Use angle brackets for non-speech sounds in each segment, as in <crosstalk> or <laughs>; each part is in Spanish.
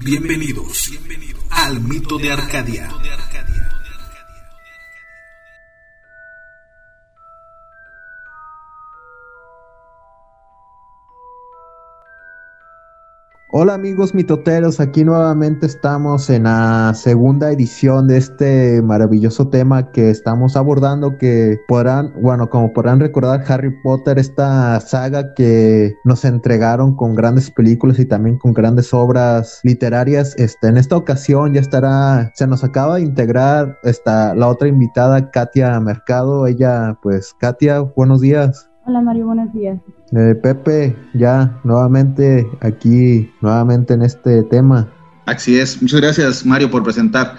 Bienvenidos al mito de Arcadia. Hola amigos mitoteros, aquí nuevamente estamos en la segunda edición de este maravilloso tema que estamos abordando que podrán, bueno, como podrán recordar Harry Potter, esta saga que nos entregaron con grandes películas y también con grandes obras literarias, este, en esta ocasión ya estará, se nos acaba de integrar esta, la otra invitada, Katia Mercado, ella pues, Katia, buenos días. Hola Mario, buenos días. Eh, Pepe, ya nuevamente aquí, nuevamente en este tema. Así es, muchas gracias Mario por presentar.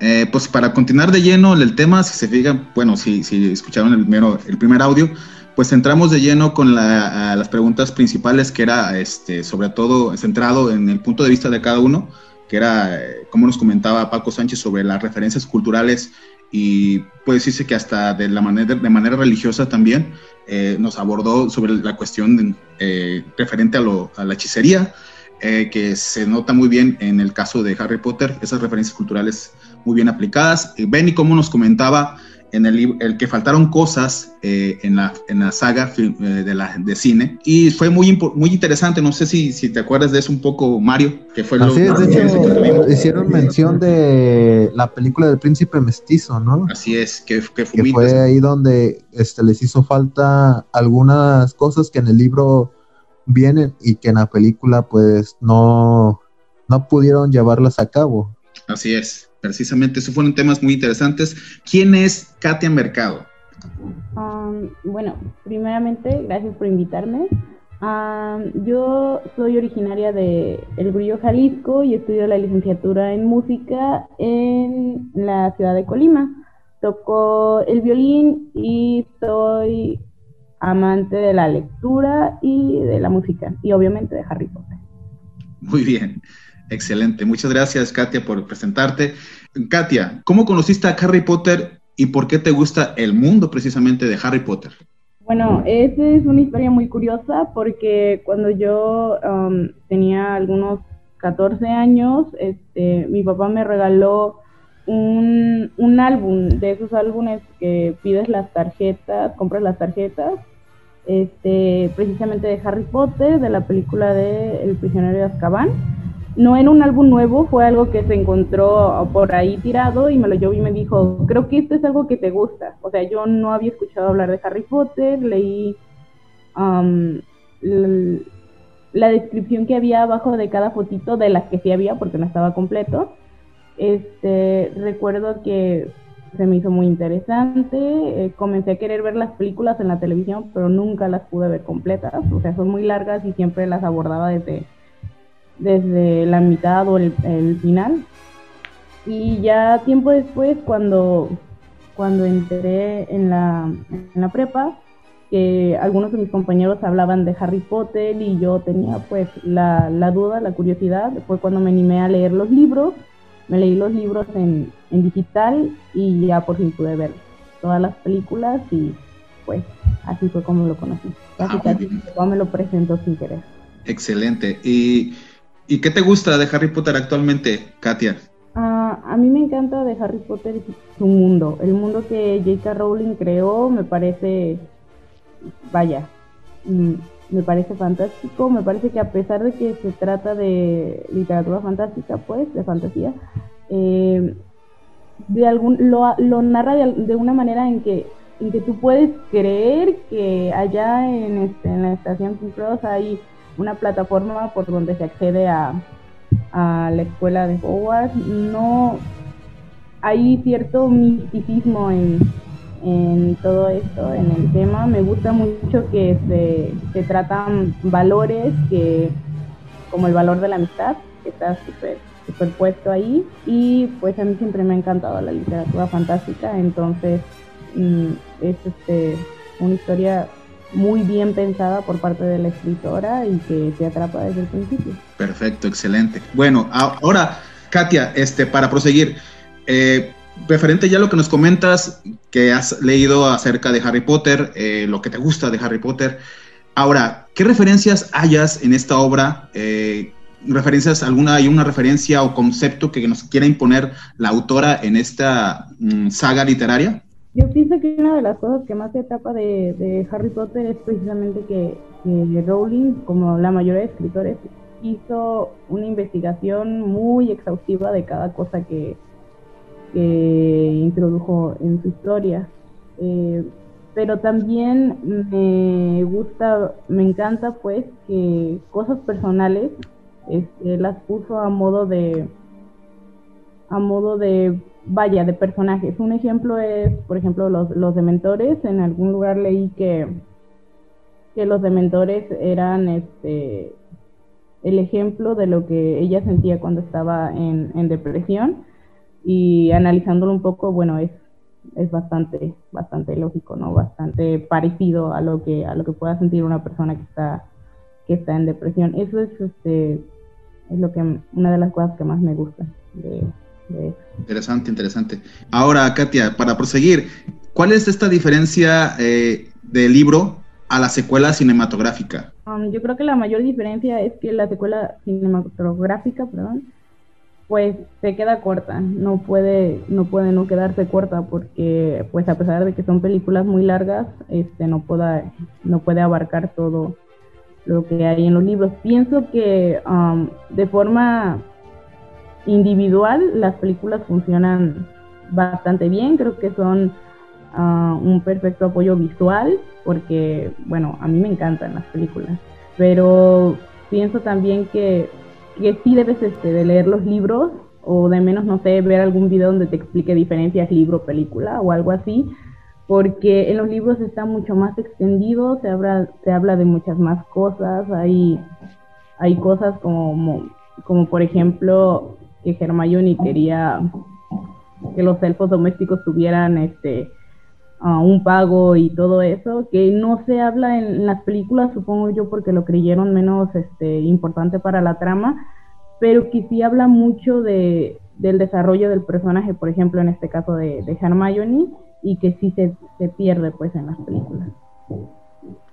Eh, pues para continuar de lleno el tema, si se fijan, bueno, si, si escucharon el, primero, el primer audio, pues entramos de lleno con la, las preguntas principales, que era este, sobre todo centrado en el punto de vista de cada uno, que era, eh, como nos comentaba Paco Sánchez, sobre las referencias culturales y puede decirse que hasta de, la manera, de manera religiosa también eh, nos abordó sobre la cuestión eh, referente a, lo, a, la hechicería, eh, que se nota muy bien en el caso de Harry Potter, esas referencias culturales muy bien aplicadas. Benny, como nos comentaba, en el, el que faltaron cosas eh, en, la, en la saga eh, de, la, de cine. Y fue muy, muy interesante, no sé si, si te acuerdas de eso un poco, Mario, que fue Así lo, es, de hecho, hicieron mención de la película del príncipe mestizo, ¿no? Así es, que, que que fue ahí donde este, les hizo falta algunas cosas que en el libro vienen y que en la película pues no, no pudieron llevarlas a cabo. Así es precisamente, esos fueron temas muy interesantes. ¿Quién es Katia Mercado? Um, bueno, primeramente, gracias por invitarme. Um, yo soy originaria de El Grillo, Jalisco, y estudio la licenciatura en música en la ciudad de Colima. Toco el violín y soy amante de la lectura y de la música, y obviamente de Harry Potter. Muy bien. Excelente. Muchas gracias, Katia, por presentarte. Katia, ¿cómo conociste a Harry Potter y por qué te gusta el mundo precisamente de Harry Potter? Bueno, esa es una historia muy curiosa porque cuando yo um, tenía algunos 14 años, este, mi papá me regaló un, un, álbum de esos álbumes que pides las tarjetas, compras las tarjetas, este, precisamente de Harry Potter, de la película de El prisionero de Azkaban no en un álbum nuevo, fue algo que se encontró por ahí tirado y me lo llevó y me dijo, creo que esto es algo que te gusta. O sea, yo no había escuchado hablar de Harry Potter, leí um, la, descripción que había abajo de cada fotito, de las que sí había, porque no estaba completo. Este, recuerdo que se me hizo muy interesante, eh, comencé a querer ver las películas en la televisión, pero nunca las pude ver completas, o sea, son muy largas y siempre las abordaba desde desde la mitad o el, final. Y ya tiempo después, cuando, cuando entré en la, en la prepa, que algunos de mis compañeros hablaban de Harry Potter y yo tenía pues la, la, duda, la curiosidad, fue cuando me animé a leer los libros, me leí los libros en, en digital y ya por fin pude ver todas las películas y pues así fue como lo conocí. Casi ah, casi me lo presento sin querer. Excelente. Y ¿Y qué te gusta de Harry Potter actualmente, Katia? Uh, a mí me encanta de Harry Potter su mundo. El mundo que J.K. Rowling creó me parece, vaya, mm, me parece fantástico. Me parece que a pesar de que se trata de literatura fantástica, pues, de fantasía, eh, de algún, lo, lo narra de, una manera en que, en que tú puedes creer que allá en, este, en la estación Cross hay una plataforma por donde se accede a, a la escuela de Hogwarts. No hay cierto misticismo en, en todo esto, en el tema. Me gusta mucho que se, se tratan valores que, como el valor de la amistad, que está súper puesto ahí. Y pues a mí siempre me ha encantado la literatura fantástica, entonces mm, es este, una historia muy bien pensada por parte de la escritora y que te atrapa desde el principio. Perfecto, excelente. Bueno, ahora, Katia, este, para proseguir, eh, referente ya a lo que nos comentas, que has leído acerca de Harry Potter, eh, lo que te gusta de Harry Potter, ahora, ¿qué referencias hayas en esta obra? Eh, referencias, alguna, hay una referencia o concepto que nos quiera imponer la autora en esta mm, saga literaria? Yo pienso que una de las cosas que más se tapa de, Harry Potter es precisamente que, Rowling, como la mayoría de escritores, hizo una investigación muy exhaustiva de cada cosa que, introdujo en su historia. Eh, pero también me gusta, me encanta pues que cosas personales este, las puso a modo de, a modo de, vaya, de personajes. Un ejemplo es, por ejemplo, los, los dementores. En algún lugar leí que, que los dementores eran este, el ejemplo de lo que ella sentía cuando estaba en, en depresión. Y analizándolo un poco, bueno, es es bastante, bastante lógico, ¿no? Bastante parecido a lo que, a lo que pueda sentir una persona que está, que está en depresión. Eso es este es lo que una de las cosas que más me gusta de. Interesante, interesante. Ahora, Katia, para proseguir, ¿cuál es esta diferencia eh, del libro a la secuela cinematográfica? Um, yo creo que la mayor diferencia es que la secuela cinematográfica, perdón, pues se queda corta, no puede, no puede no quedarse corta porque pues a pesar de que son películas muy largas, este no pueda, no puede abarcar todo lo que hay en los libros. Pienso que um, de forma individual las películas funcionan bastante bien, creo que son uh, un perfecto apoyo visual porque bueno, a mí me encantan las películas, pero pienso también que que sí debes este, de leer los libros o de menos, no sé, ver algún video donde te explique diferencias libro-película o algo así, porque en los libros está mucho más extendido, se habla, se habla de muchas más cosas, hay, hay cosas como, como por ejemplo que Hermione quería que los elfos domésticos tuvieran este un pago y todo eso, que no se habla en, las películas, supongo yo, porque lo creyeron menos este, importante para la trama, pero que sí habla mucho de, del desarrollo del personaje, por ejemplo, en este caso de, de Hermione, y que sí se, se pierde pues en las películas.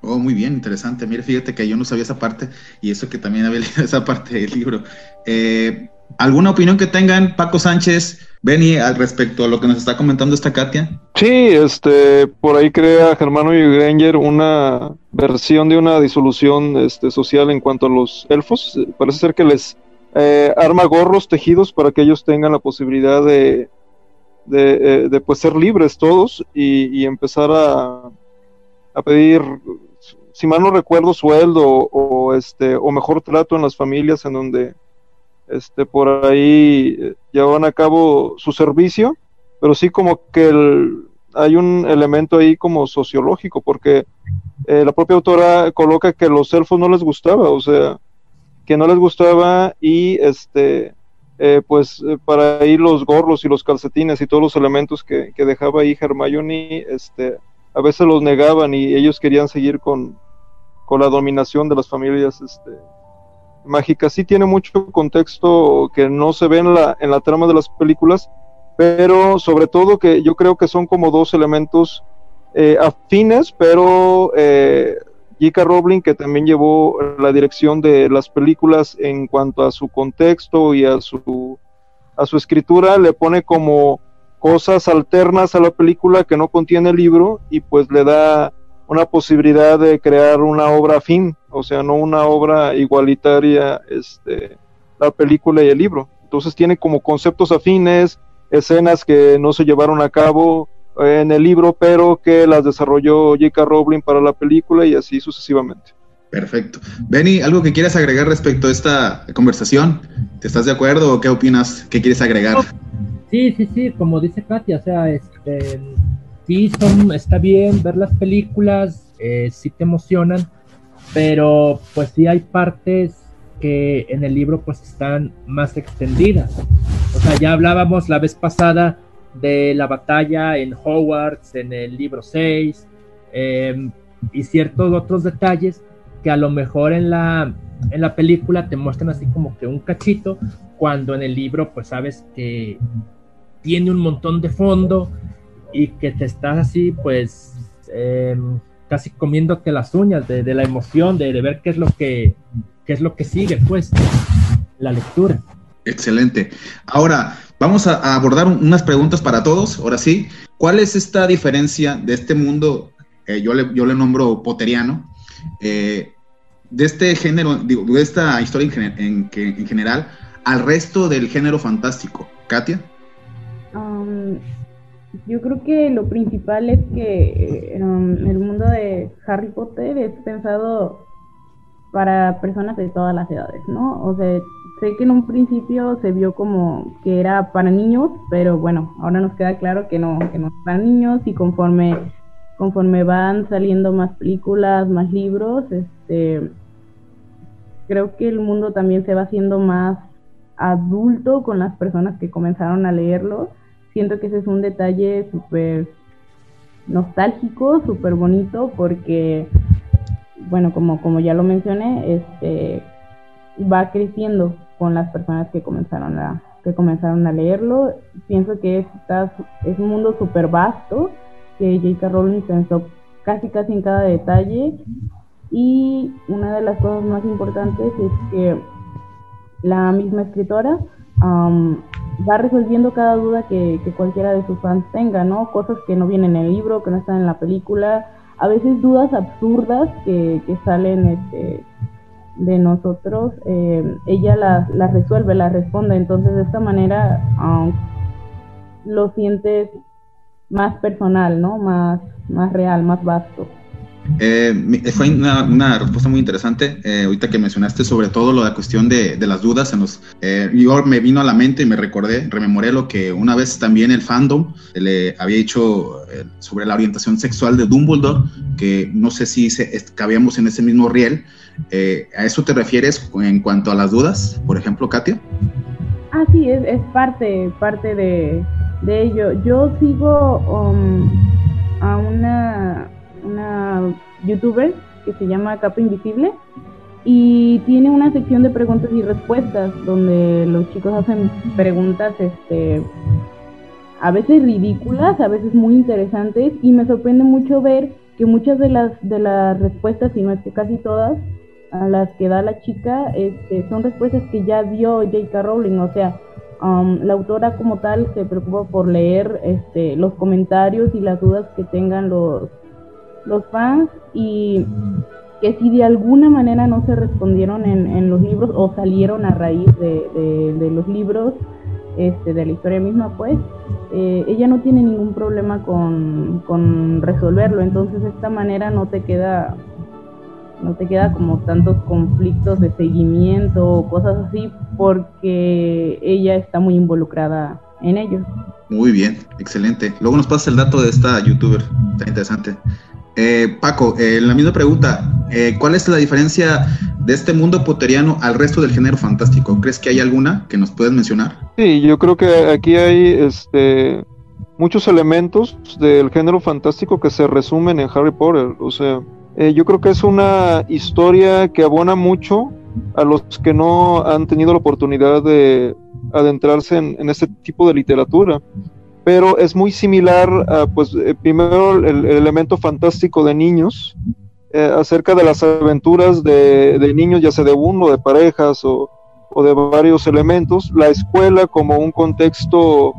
Oh, muy bien, interesante. Mire, fíjate que yo no sabía esa parte y eso que también había <laughs> leído esa parte del libro. Eh, ¿Alguna opinión que tengan, Paco Sánchez, Benny, al respecto a lo que nos está comentando esta Katia? Sí, este, por ahí crea Germano y Granger una versión de una disolución este, social en cuanto a los elfos. Parece ser que les eh, arma gorros tejidos para que ellos tengan la posibilidad de, de, eh, pues, ser libres todos y, empezar a, a pedir si mal no recuerdo, sueldo o, este, o mejor trato en las familias en donde este, por ahí eh, llevan a cabo su servicio, pero sí como que hay un elemento ahí como sociológico, porque eh, la propia autora coloca que los elfos no les gustaba, o sea, que no les gustaba y este, eh, pues para ahí los gorros y los calcetines y todos los elementos que, que dejaba ahí Hermione, este, a veces los negaban y ellos querían seguir con, con la dominación de las familias este, mágica. Sí tiene mucho contexto que no se ve en la, en la trama de las películas, pero sobre todo que yo creo que son como dos elementos eh, afines, pero eh, J.K. Rowling, que también llevó la dirección de las películas en cuanto a su contexto y a su, a su escritura, le pone como cosas alternas a la película que no contiene el libro y pues le da una posibilidad de crear una obra afín o sea, no una obra igualitaria, este, la película y el libro. Entonces tiene como conceptos afines, escenas que no se llevaron a cabo en el libro, pero que las desarrolló J.K. Rowling para la película y así sucesivamente. Perfecto. Benny, ¿algo que quieras agregar respecto a esta conversación? ¿Te estás de acuerdo o qué opinas? ¿Qué quieres agregar? Sí, sí, sí, como dice Katia, o sea, este, sí, son, está bien ver las películas, eh, sí te emocionan, pero pues sí hay partes que en el libro pues están más extendidas. O sea, ya hablábamos la vez pasada de la batalla en Hogwarts, en el libro 6, em, y ciertos otros detalles que a lo mejor en la, en la película te muestran así como que un cachito, cuando en el libro pues sabes que tiene un montón de fondo y que te estás así pues... Eh, casi comiéndote las uñas de, la emoción, de, ver qué es lo que qué es lo que sigue, pues. la lectura. Excelente. Ahora, vamos a, abordar unas preguntas para todos. Ahora sí, ¿cuál es esta diferencia de este mundo, eh, yo, le, yo le nombro poteriano, eh, de este género, digo, de esta historia en, en, general, al resto del género fantástico? Katia. Um, yo creo que lo principal es que um, el mundo de Harry Potter es pensado para personas de todas las edades, ¿no? O sea, sé que en un principio se vio como que era para niños, pero bueno, ahora nos queda claro que no, que no es para niños y conforme, conforme van saliendo más películas, más libros, este, creo que el mundo también se va haciendo más adulto con las personas que comenzaron a leerlo. Siento que ese es un detalle súper nostálgico, súper bonito, porque bueno, como, como ya lo mencioné, este, va creciendo con las personas que comenzaron a, que comenzaron a leerlo. Pienso que es, un mundo súper vasto, que J.K. Rowling pensó casi casi en cada detalle. Y una de las cosas más importantes es que la misma escritora va resolviendo cada duda que, que, cualquiera de sus fans tenga, ¿no? Cosas que no vienen en el libro, que no están en la película, a veces dudas absurdas que, salen este, de nosotros, eh, ella las, resuelve, las responde. Entonces, de esta manera lo sientes más personal, ¿no? Más, más real, más vasto. Eh, fue una, respuesta muy interesante. Eh, ahorita que mencionaste sobre todo lo de la cuestión de, las dudas, en los, eh, yo me vino a la mente y me recordé, rememoré lo que una vez también el fandom le había dicho eh, sobre la orientación sexual de Dumbledore, que no sé si se, cabíamos en ese mismo riel. ¿A eso te refieres en cuanto a las dudas, por ejemplo, Katia? Ah, sí, es, parte, parte de, de ello. Yo sigo um, a una una youtuber que se llama Capa Invisible y tiene una sección de preguntas y respuestas donde los chicos hacen preguntas este a veces ridículas, a veces muy interesantes y me sorprende mucho ver que muchas de las de las respuestas, si no es que casi todas, a las que da la chica, este, son respuestas que ya dio J.K. Rowling, o sea, um, la autora como tal se preocupa por leer este, los comentarios y las dudas que tengan los, los fans y que si de alguna manera no se respondieron en, los libros o salieron a raíz de, los libros, este, de la historia misma, pues eh, ella no tiene ningún problema con, resolverlo. Entonces de esta manera no te queda no te queda como tantos conflictos de seguimiento o cosas así porque ella está muy involucrada en ellos. Muy bien, excelente. Luego nos pasa el dato de esta youtuber, está interesante. Eh, Paco, eh, la misma pregunta. Eh, ¿Cuál es la diferencia de este mundo poteriano al resto del género fantástico? ¿Crees que hay alguna que nos puedes mencionar? Sí, yo creo que aquí hay este, muchos elementos del género fantástico que se resumen en Harry Potter. O sea, yo creo que es una historia que abona mucho a los que no han tenido la oportunidad de adentrarse en, en este tipo de literatura pero es muy similar a, pues, eh, primero el, elemento fantástico de niños, eh, acerca de las aventuras de, niños, ya sea de uno, de parejas o, de varios elementos. La escuela como un contexto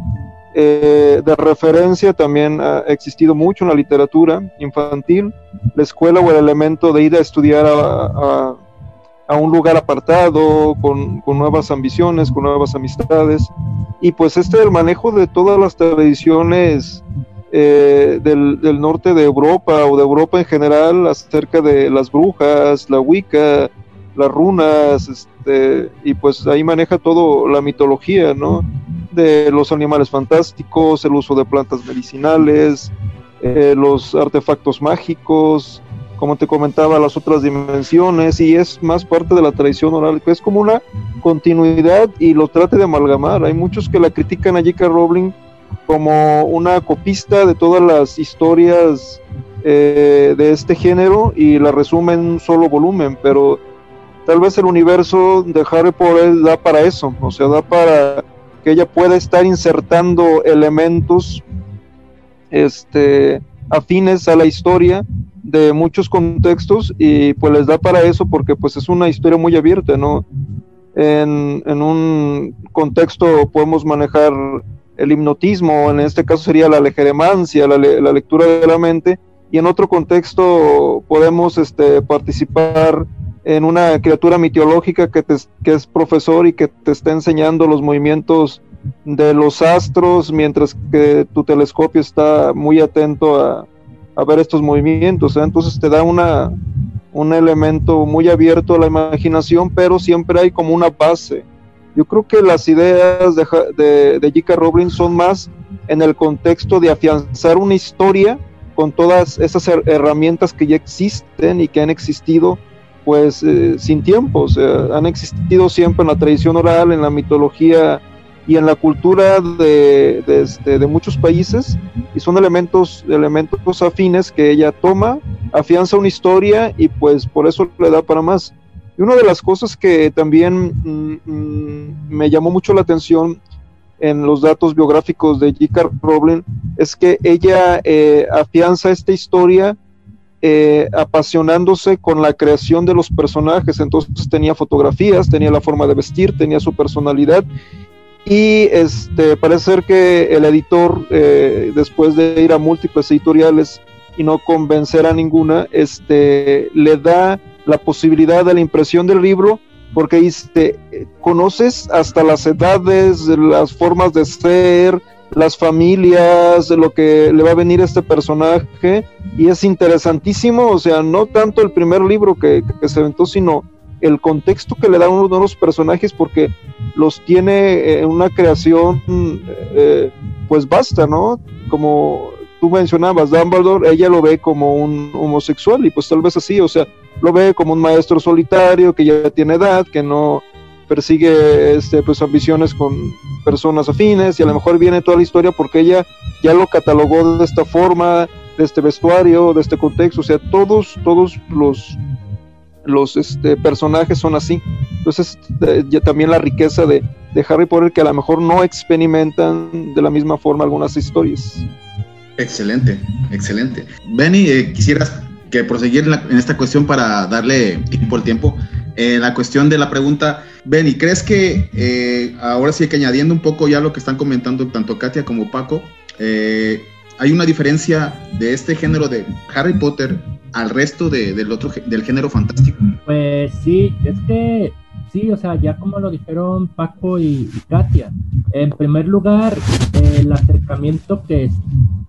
eh, de referencia también ha existido mucho en la literatura infantil. La escuela o el elemento de ir a estudiar a un lugar apartado, con, nuevas ambiciones, con nuevas amistades. Y pues este el manejo de todas las tradiciones eh, del, norte de Europa o de Europa en general acerca de las brujas, la Wicca, las runas, este, y pues ahí maneja todo la mitología, ¿no? De los animales fantásticos, el uso de plantas medicinales, eh, los artefactos mágicos, como te comentaba, las otras dimensiones y es más parte de la tradición oral, es como una continuidad y lo trate de amalgamar. Hay muchos que la critican a J.K. Rowling como una copista de todas las historias eh, de este género y la resume en un solo volumen, pero tal vez el universo de Harry Potter da para eso, o sea, da para que ella pueda estar insertando elementos este, afines a la historia de muchos contextos y pues les da para eso porque pues es una historia muy abierta, ¿no? en, un contexto podemos manejar el hipnotismo, en este caso sería la legeremancia, la, la lectura de la mente, y en otro contexto podemos este, participar en una criatura mitológica que, que es profesor y que te está enseñando los movimientos de los astros mientras que tu telescopio está muy atento a, a ver estos movimientos. ¿eh? Entonces te da una, un elemento muy abierto a la imaginación, pero siempre hay como una base. Yo creo que las ideas de, de, de J.K. Rowling son más en el contexto de afianzar una historia con todas esas herramientas que ya existen y que han existido pues eh, sin tiempo, han existido siempre en la tradición oral, en la mitología y en la cultura de, este, de, muchos países y son elementos, elementos afines que ella toma, afianza una historia y pues por eso le da para más. Y una de las cosas que también mm, mm, me llamó mucho la atención en los datos biográficos de J.K. Rowling es que ella eh, afianza esta historia eh, apasionándose con la creación de los personajes. Entonces tenía fotografías, tenía la forma de vestir, tenía su personalidad y este, parece ser que el editor, eh, después de ir a múltiples editoriales y no convencer a ninguna, este, le da la posibilidad de la impresión del libro porque dice, conoces hasta las edades, las formas de ser, las familias, lo que le va a venir a este personaje, y es interesantísimo, o sea, no tanto el primer libro que, que se aventó, sino el contexto que le da uno de los personajes porque los tiene en una creación eh, pues basta, ¿no? Como tú mencionabas, Dumbledore, ella lo ve como un homosexual y pues tal vez así, o sea, lo ve como un maestro solitario que ya tiene edad, que no persigue este, pues ambiciones con personas afines y a lo mejor viene toda la historia porque ella ya lo catalogó de esta forma, de este vestuario, de este contexto, o sea, todos, todos los los este, personajes son así. Entonces, ya también la riqueza de, Harry Potter que a lo mejor no experimentan de la misma forma algunas historias. Excelente, excelente. Benny, eh, quisieras que proseguir en, esta cuestión para darle tiempo al tiempo. Eh, la cuestión de la pregunta, Benny, ¿crees que eh, ahora sí que añadiendo un poco ya lo que están comentando tanto Katia como Paco, hay una diferencia de este género de Harry Potter al resto del otro del género fantástico? Pues sí, es que sí, o sea, ya como lo dijeron Paco y, Katia, en primer lugar, el acercamiento que,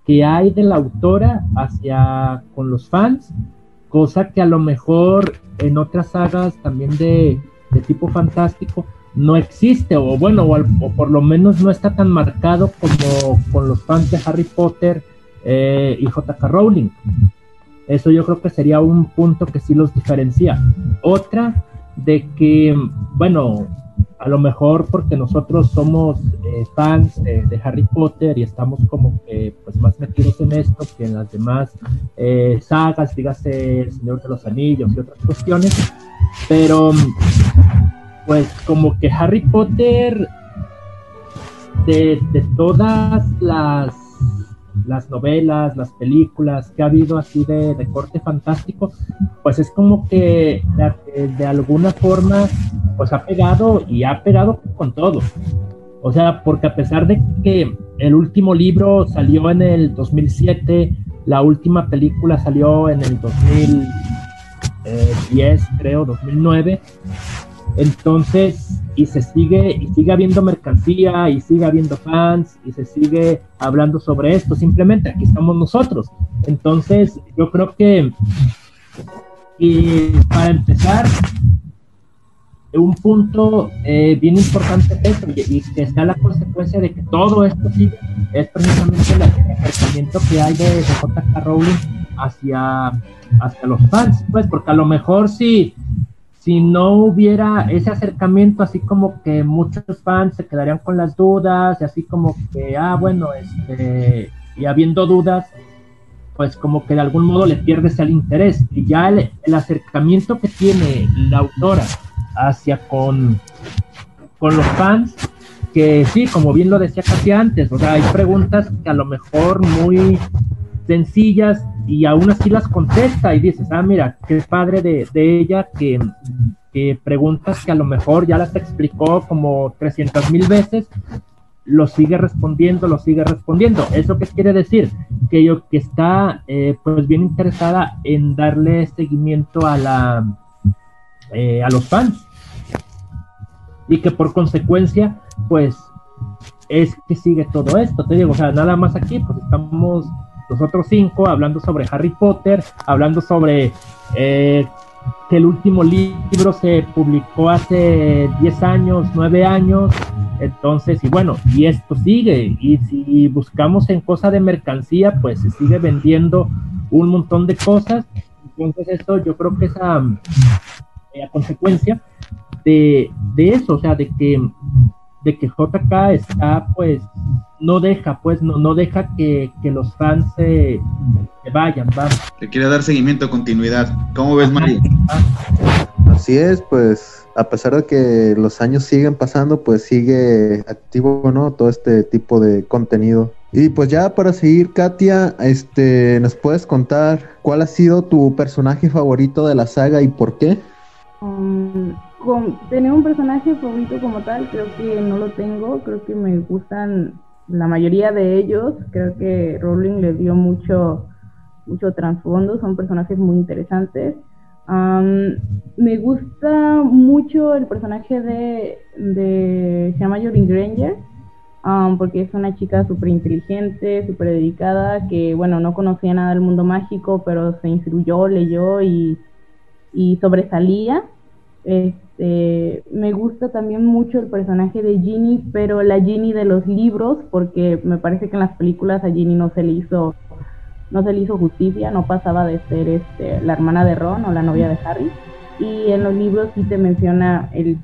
que hay de la autora hacia con los fans, cosa que a lo mejor en otras sagas también de, tipo fantástico no existe, o bueno, o, por lo menos no está tan marcado como con los fans de Harry Potter eh, y J.K. Rowling. Eso yo creo que sería un punto que sí los diferencia. Otra, de que, bueno, a lo mejor porque nosotros somos eh, fans de Harry Potter y estamos como pues más metidos en esto que en las demás eh, sagas, dígase El Señor de los Anillos y otras cuestiones, pero pues como que Harry Potter de todas las las novelas, las películas que ha habido así de, corte fantástico, pues es como que de, alguna forma pues ha pegado y ha pegado con todo. O sea, porque a pesar de que el último libro salió en el 2007, la última película salió en el 2010, creo, 2009, entonces, y se sigue, y sigue habiendo mercancía, y sigue habiendo fans, y se sigue hablando sobre esto. Simplemente aquí estamos nosotros. Entonces, yo creo que, y para empezar, un punto eh, bien importante es eso, y, que está la consecuencia de que todo esto sigue, es precisamente el acercamiento que hay de, de J.K. Rowling hacia, hacia los fans, pues, porque a lo mejor si si no hubiera ese acercamiento, así como que muchos fans se quedarían con las dudas, y así como que, ah, bueno, este, y habiendo dudas, pues como que de algún modo le pierdes el interés. Y ya el, acercamiento que tiene la autora hacia con, con los fans, que sí, como bien lo decía casi antes, o sea, hay preguntas que a lo mejor muy sencillas y aún así las contesta y dices, ah, mira, qué padre de, ella que, que preguntas que a lo mejor ya las explicó como 300 mil veces, lo sigue respondiendo, lo sigue respondiendo. ¿Eso qué quiere decir? Que yo que está eh, pues bien interesada en darle seguimiento a la eh, a los fans y que por consecuencia pues es que sigue todo esto. Te digo, o sea, nada más aquí pues estamos los otros cinco hablando sobre Harry Potter, hablando sobre eh, que el último libro se publicó hace 10 años, 9 años, entonces, y bueno, y esto sigue, y si buscamos en cosa de mercancía, pues se sigue vendiendo un montón de cosas, entonces esto yo creo que es a, eh, consecuencia de, de, eso, o sea, de que, de que JK está pues no deja, pues, no, no deja que, los fans se, vayan, va. Le quiere dar seguimiento, continuidad. ¿Cómo ves, Mario? Así es, pues, a pesar de que los años siguen pasando, pues sigue activo, ¿no? Todo este tipo de contenido. Y pues ya para seguir, Katia, este, ¿nos puedes contar cuál ha sido tu personaje favorito de la saga y por qué? Um, tener un personaje favorito como tal, creo que no lo tengo, creo que me gustan la mayoría de ellos, creo que Rowling le dio mucho, mucho trasfondo, son personajes muy interesantes. me gusta mucho el personaje de, de Hermione Granger, porque es una chica súper inteligente, súper dedicada, que bueno, no conocía nada del mundo mágico, pero se instruyó, leyó y, y sobresalía. Este, me gusta también mucho el personaje de Ginny, pero la Ginny de los libros, porque me parece que en las películas a Ginny no se le hizo no se le hizo justicia, no pasaba de ser este, la hermana de Ron o la novia de Harry. Y en los libros sí te menciona el,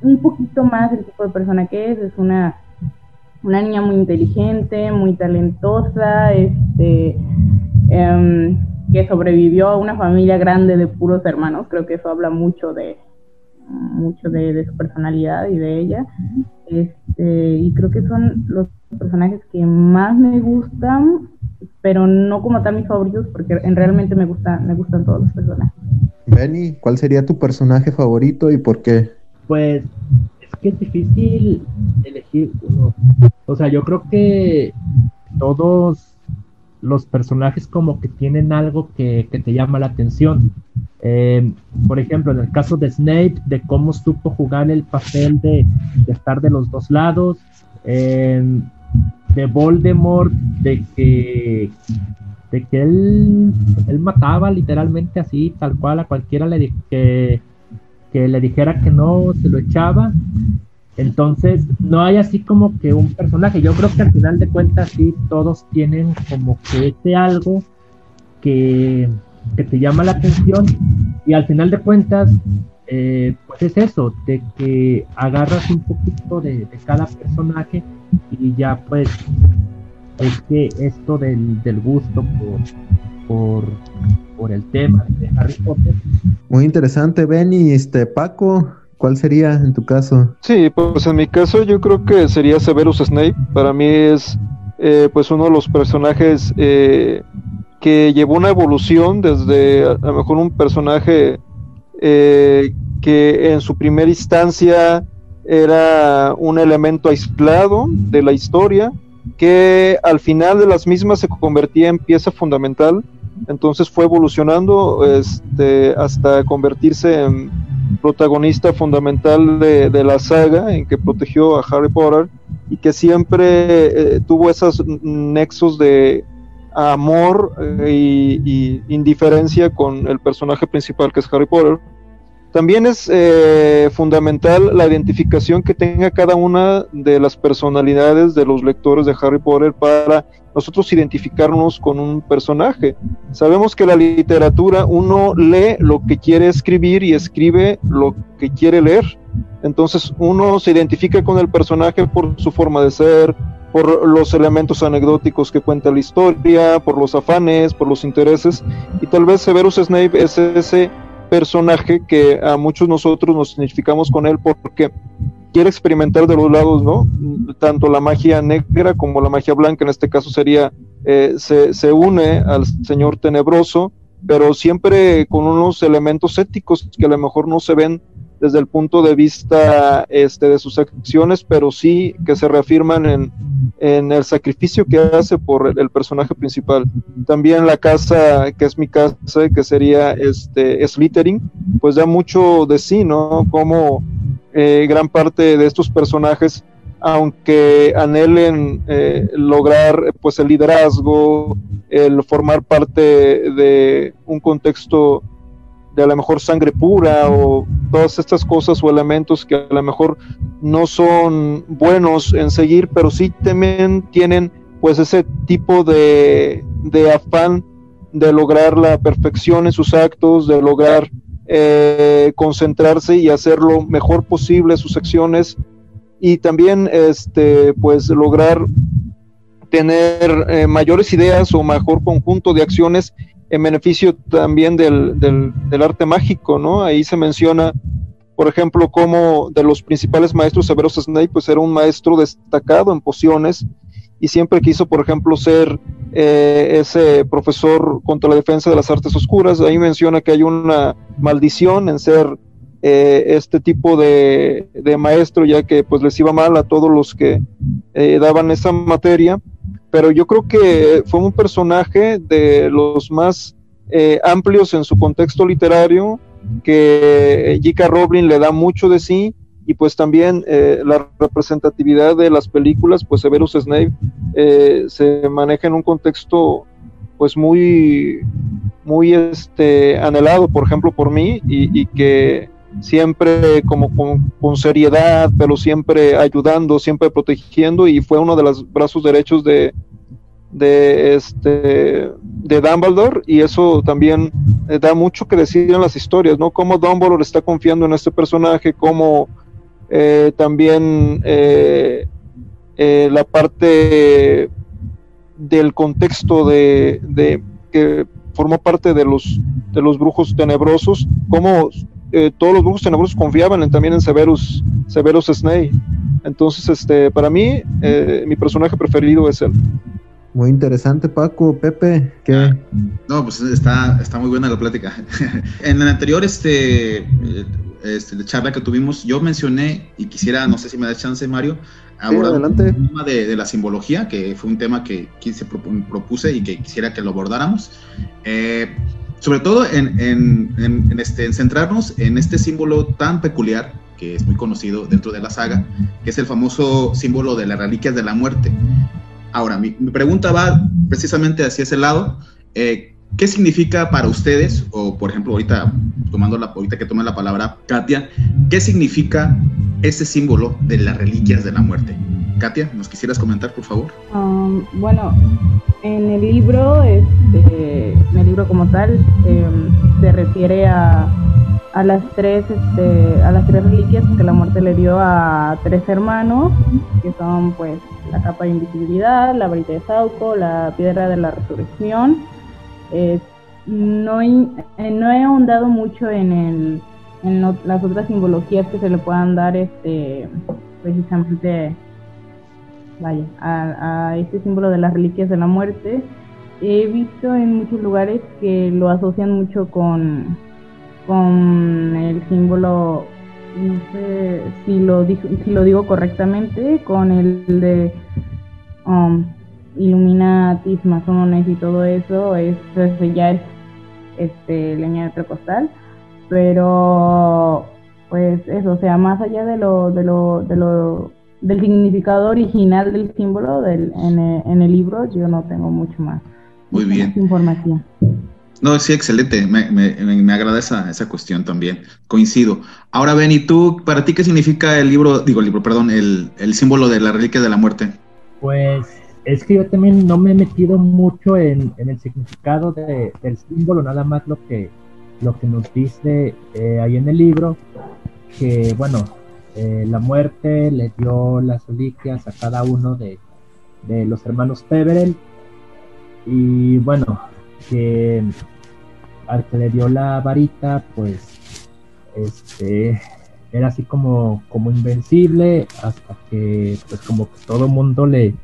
un poquito más el tipo de persona que es. Es una, una niña muy inteligente, muy talentosa, este, em, que sobrevivió a una familia grande de puros hermanos. Creo que eso habla mucho de, mucho de, su personalidad y de ella. Este, y creo que son los personajes que más me gustan, pero no como tal mis favoritos, porque en realmente me, gusta, me gustan todos los personajes. Benny, ¿cuál sería tu personaje favorito y por qué? Pues es que es difícil elegir uno. O sea, yo creo que todos los personajes como que tienen algo que, te llama la atención. Eh, por ejemplo, en el caso de Snape, de cómo supo jugar el papel de, estar de los dos lados, eh, de Voldemort, de que, de que él, él mataba literalmente así, tal cual a cualquiera que, que le dijera que no, se lo echaba. Entonces, no hay así como que un personaje. Yo creo que al final de cuentas sí todos tienen como que ese algo que, te llama la atención y al final de cuentas, eh, pues es eso, de que agarras un poquito de, cada personaje y ya pues es que esto del, gusto por, por, por el tema de Harry Potter. Muy interesante, Benny, este Paco. ¿Cuál sería en tu caso? Sí, pues en mi caso yo creo que sería Severus Snape. Para mí es eh, pues uno de los personajes eh, que llevó una evolución desde a, lo mejor un personaje eh, que en su primera instancia era un elemento aislado de la historia, que al final de las mismas se convertía en pieza fundamental. Entonces fue evolucionando este, hasta convertirse en protagonista fundamental de, la saga en que protegió a Harry Potter y que siempre eh, tuvo esos nexos de amor eh, y, indiferencia con el personaje principal que es Harry Potter. También es eh, fundamental la identificación que tenga cada una de las personalidades de los lectores de Harry Potter para nosotros identificarnos con un personaje. Sabemos que la literatura uno lee lo que quiere escribir y escribe lo que quiere leer. Entonces uno se identifica con el personaje por su forma de ser, por los elementos anecdóticos que cuenta la historia, por los afanes, por los intereses. Y tal vez Severus Snape es ese personaje que a muchos nosotros nos identificamos con él porque quiere experimentar de los lados, ¿no? Tanto la magia negra como la magia blanca, en este caso sería, eh, se, se, une al Señor Tenebroso, pero siempre con unos elementos éticos que a lo mejor no se ven desde el punto de vista este, de sus acciones, pero sí que se reafirman en, en el sacrificio que hace por el, personaje principal. También la casa, que es mi casa, que sería este, Slittering, pues da mucho de sí, ¿no? Como eh, gran parte de estos personajes aunque anhelen eh, lograr pues el liderazgo, el formar parte de un contexto de a lo mejor sangre pura o todas estas cosas o elementos que a lo mejor no son buenos en seguir, pero sí también tienen pues ese tipo de, de afán de lograr la perfección en sus actos, de lograr eh, concentrarse y hacer lo mejor posible sus acciones y también este, pues lograr tener eh, mayores ideas o mejor conjunto de acciones en beneficio también del, del, arte mágico, ¿no? Ahí se menciona, por ejemplo, como de los principales maestros, Severus Snape, pues era un maestro destacado en pociones y siempre quiso, por ejemplo, ser eh, ese profesor contra la defensa de las artes oscuras. Ahí menciona que hay una maldición en ser eh, este tipo de, maestro, ya que pues les iba mal a todos los que eh, daban esa materia, pero yo creo que fue un personaje de los más eh, amplios en su contexto literario, que J.K. Rowling le da mucho de sí, y pues también la representatividad de las películas, pues Severus Snape se maneja en un contexto pues muy muy este anhelado por ejemplo por mí y que siempre como con, seriedad, pero siempre ayudando, siempre protegiendo y fue uno de los brazos derechos de, de este de Dumbledore y eso también eh, da mucho que decir en las historias, ¿no? Cómo Dumbledore está confiando en este personaje, cómo eh, también eh, la parte del contexto de, de, que formó parte de los de los brujos tenebrosos, cómo eh, todos los brujos tenebrosos confiaban también en Severus, Severus Snape. Entonces, este, para mí, eh, mi personaje preferido es él. Muy interesante, Paco, Pepe, ¿qué? Ah, no, pues está, está muy buena la plática. <laughs> en la anterior este, eh, este, charla que tuvimos, yo mencioné, y quisiera, no sé si me da chance, Mario, abordar el tema de, de, la simbología, que fue un tema que quise propuse y que quisiera que lo abordáramos. Eh, sobre todo en, este, en centrarnos en este símbolo tan peculiar que es muy conocido dentro de la saga, que es el famoso símbolo de las reliquias de la muerte. Ahora, mi, pregunta va precisamente hacia ese lado. Eh, ¿Qué significa para ustedes, o por ejemplo, ahorita, tomando la, ahorita que tome la palabra Katia, qué significa ese símbolo de las reliquias de la muerte? Katia, ¿nos quisieras comentar, por favor? Um, bueno, en el libro, este, en el libro como tal, em, se refiere a, a las tres, este, a las tres reliquias que la muerte le dio a tres hermanos, que son pues la capa de invisibilidad, la varita de Sauco, la piedra de la resurrección. Eh, no, eh, no he ahondado mucho en, el, en las otras simbologías que se le puedan dar este precisamente vaya, a, este símbolo de las reliquias de la muerte. He visto en muchos lugares que lo asocian mucho con, con el símbolo, no sé si lo, si lo digo correctamente, con el de um, Illuminatis, masones y todo eso, es, ya es este, leña de costal, pero pues eso, o sea, más allá de lo, de lo, de lo del significado original del símbolo del, en, el, libro, yo no tengo mucho más, Muy bien. información. No, sí, excelente. Me, me, me, agrada esa, esa, cuestión también. Coincido. Ahora, Ben, ¿y tú, para ti qué significa el libro, digo, el libro, perdón, el, el símbolo de la reliquia de la muerte? Pues es que yo también no me he metido mucho en, el significado de, del símbolo, nada más lo que, lo que nos dice eh, ahí en el libro, que bueno, eh, la muerte le dio las reliquias a cada uno de, los hermanos Peverell. Y bueno, que al que le dio la varita, pues este era así como, como invencible hasta que pues como que todo mundo le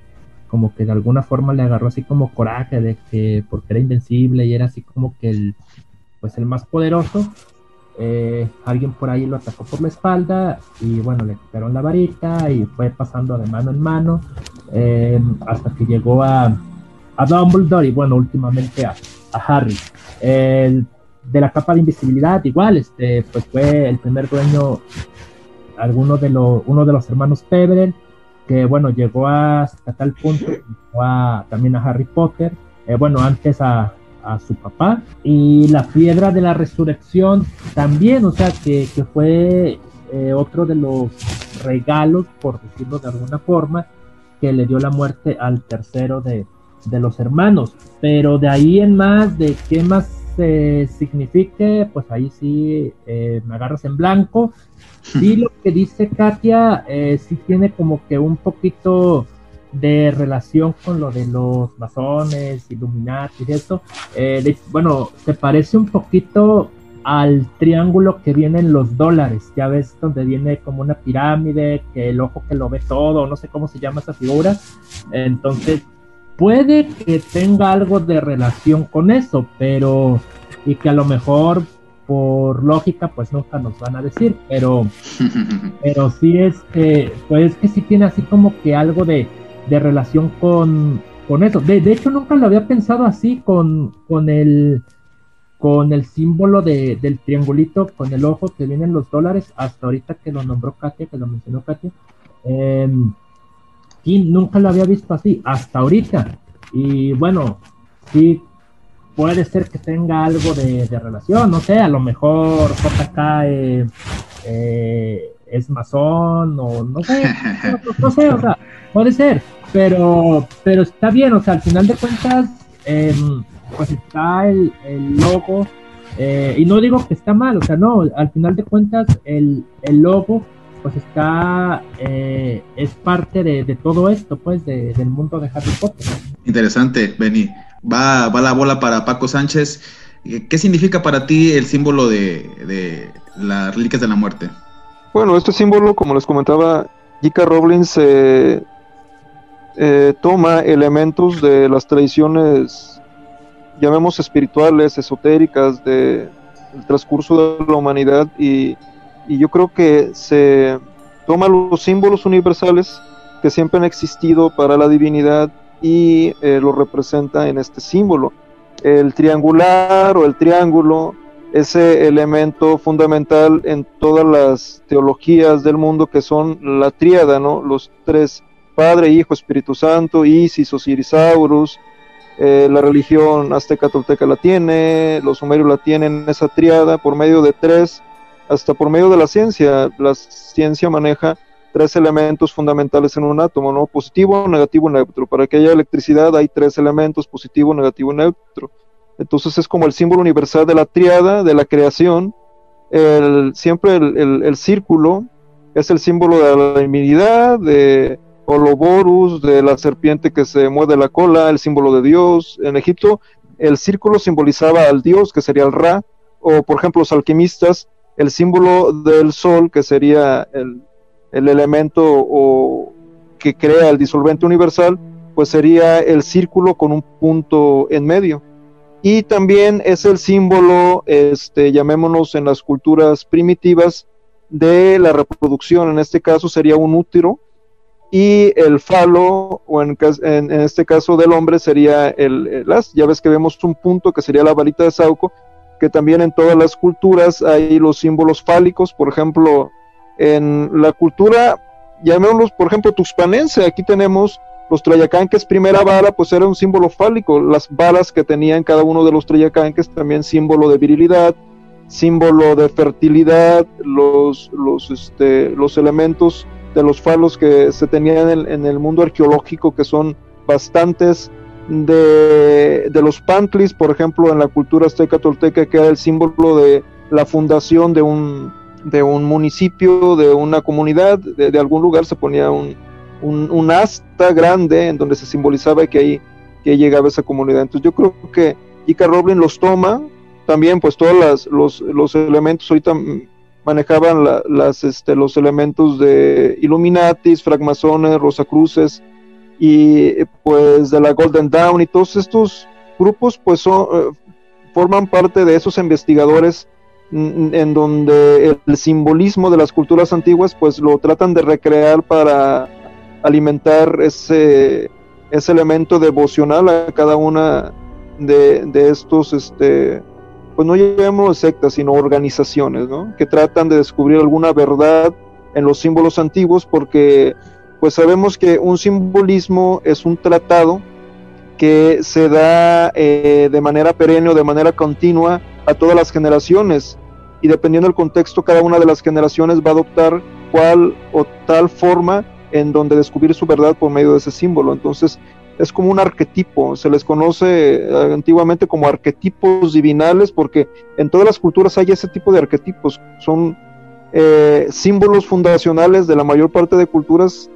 como que de alguna forma le agarró así como coraje de que porque era invencible y era así como que el pues el más poderoso eh, alguien por ahí lo atacó por la espalda y bueno, le quitaron la varita y fue pasando de mano en mano eh, hasta que llegó a, a Dumbledore y bueno, últimamente a, a Harry. El, de la capa de invisibilidad, igual, este, pues fue el primer dueño, alguno de los, uno de los hermanos Peverell, que bueno, llegó hasta tal punto, a, también a Harry Potter, eh, bueno, antes a, a, su papá, y la piedra de la resurrección también, o sea, que, que fue eh, otro de los regalos, por decirlo de alguna forma, que le dio la muerte al tercero de, de los hermanos, pero de ahí en más, de qué más signifique, pues ahí sí eh, me agarras en blanco. Sí, <laughs> lo que dice Katia, eh, sí tiene como que un poquito de relación con lo de los masones, Illuminati y eso. Eh, bueno, se parece un poquito al triángulo que viene en los dólares, ya ves donde viene como una pirámide, que el ojo que lo ve todo, no sé cómo se llama esa figura. Entonces, puede que tenga algo de relación con eso, pero y que a lo mejor por lógica pues nunca nos van a decir, pero <laughs> pero sí este pues que sí tiene así como que algo de, de relación con, con eso. De, de, hecho nunca lo había pensado así con, con el con el símbolo de, del triangulito con el ojo que vienen los dólares hasta ahorita que lo nombró Katia, que lo mencionó Katia. Eh, y nunca lo había visto así, hasta ahorita. Y bueno, sí, puede ser que tenga algo de, relación, no sé, a lo mejor JK eh, eh, es masón o no sé, no, no, sé, o sea, puede ser, pero, pero está bien, o sea, al final de cuentas, eh, pues está el, el logo, eh, y no digo que está mal, o sea, no, al final de cuentas, el, el logo pues está, eh, es parte de, de, todo esto, pues, de, del mundo de Harry Potter. Interesante, Benny. Va, va la bola para Paco Sánchez. ¿Qué significa para ti el símbolo de, de las reliquias de la muerte? Bueno, este símbolo, como les comentaba, J.K. Rowling se eh, toma elementos de las tradiciones, llamemos espirituales, esotéricas, de, del transcurso de la humanidad y y yo creo que se toma los símbolos universales que siempre han existido para la divinidad y eh, lo representa en este símbolo. El triangular o el triángulo, ese elemento fundamental en todas las teologías del mundo que son la tríada, ¿no? Los tres, Padre, Hijo, Espíritu Santo, Isis, Osirisaurus, eh, la religión azteca tolteca la tiene, los sumerios la tienen, esa triada por medio de tres hasta por medio de la ciencia. La ciencia maneja tres elementos fundamentales en un átomo, ¿no? Positivo, negativo, neutro. Para que haya electricidad hay tres elementos, positivo, negativo, neutro. Entonces es como el símbolo universal de la triada, de la creación. El, siempre el, el, el círculo es el símbolo de la divinidad, de Oloborus, de la serpiente que se mueve la cola, el símbolo de Dios. En Egipto el círculo simbolizaba al Dios, que sería el Ra, o por ejemplo los alquimistas el símbolo del sol, que sería el, el elemento o, que crea el disolvente universal, pues sería el círculo con un punto en medio. Y también es el símbolo, este, llamémonos en las culturas primitivas, de la reproducción. En este caso sería un útero. Y el falo, o en, en, este caso del hombre, sería el, el as. Ya ves que vemos un punto que sería la varita de Sauco, que también en todas las culturas hay los símbolos fálicos, por ejemplo, en la cultura, llamémoslos, por ejemplo, tuxpanense, aquí tenemos los trayacanques, primera vara, pues era un símbolo fálico, las varas que tenían cada uno de los trayacanques, también símbolo de virilidad, símbolo de fertilidad, los, los, este, los elementos de los falos que se tenían en, en el mundo arqueológico, que son bastantes, de, los pantlis, por ejemplo, en la cultura azteca tolteca, que era el símbolo de la fundación de un, de un municipio, de una comunidad, de, algún lugar se ponía un, un, asta grande en donde se simbolizaba que ahí que llegaba esa comunidad. Entonces yo creo que J.K. Rowling los toma, también pues todos las, los, los elementos ahorita manejaban la, las, este, los elementos de Illuminatis, Fragmasones, Rosacruces, y pues de la Golden Dawn y todos estos grupos pues son, eh, forman parte de esos investigadores en donde el simbolismo de las culturas antiguas pues lo tratan de recrear para alimentar ese, ese elemento devocional a cada una de, de estos, este, pues no llamemos sectas, sino organizaciones, ¿no? Que tratan de descubrir alguna verdad en los símbolos antiguos porque pues sabemos que un simbolismo es un tratado que se da eh, de manera perenne o de manera continua a todas las generaciones. Y dependiendo del contexto cada una de las generaciones va a adoptar cual o tal forma en donde descubrir su verdad por medio de ese símbolo. Entonces es como un arquetipo, se les conoce eh, antiguamente como arquetipos divinales porque en todas las culturas hay ese tipo de arquetipos, son eh, símbolos fundacionales de la mayor parte de culturas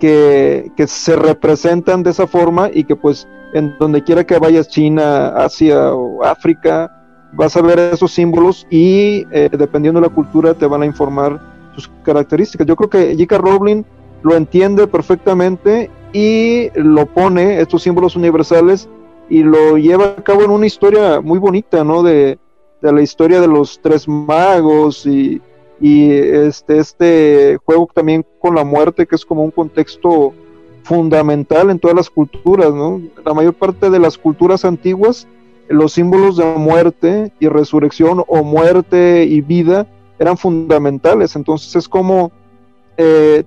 que, se representan de esa forma y que pues en donde quiera que vayas, China, Asia o África, vas a ver esos símbolos y eh, dependiendo de la cultura te van a informar sus características. Yo creo que J.K. Rowling lo entiende perfectamente y lo pone, estos símbolos universales, y lo lleva a cabo en una historia muy bonita, ¿no? De, de la historia de los tres magos y, y este, este juego también con la muerte, que es como un contexto fundamental en todas las culturas, ¿no? La mayor parte de las culturas antiguas, los símbolos de muerte y resurrección o muerte y vida eran fundamentales, entonces es como eh,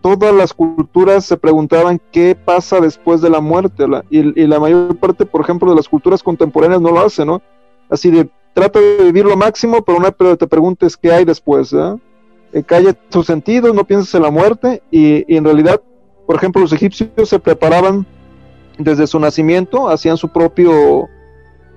todas las culturas se preguntaban qué pasa después de la muerte, y, y, la mayor parte, por ejemplo, de las culturas contemporáneas no lo hacen, ¿no? Así de, trata de vivir lo máximo, pero una pero te preguntes qué hay después, ¿eh? eh calle tus sentidos, no pienses en la muerte y, en realidad, por ejemplo, los egipcios se preparaban desde su nacimiento, hacían su propio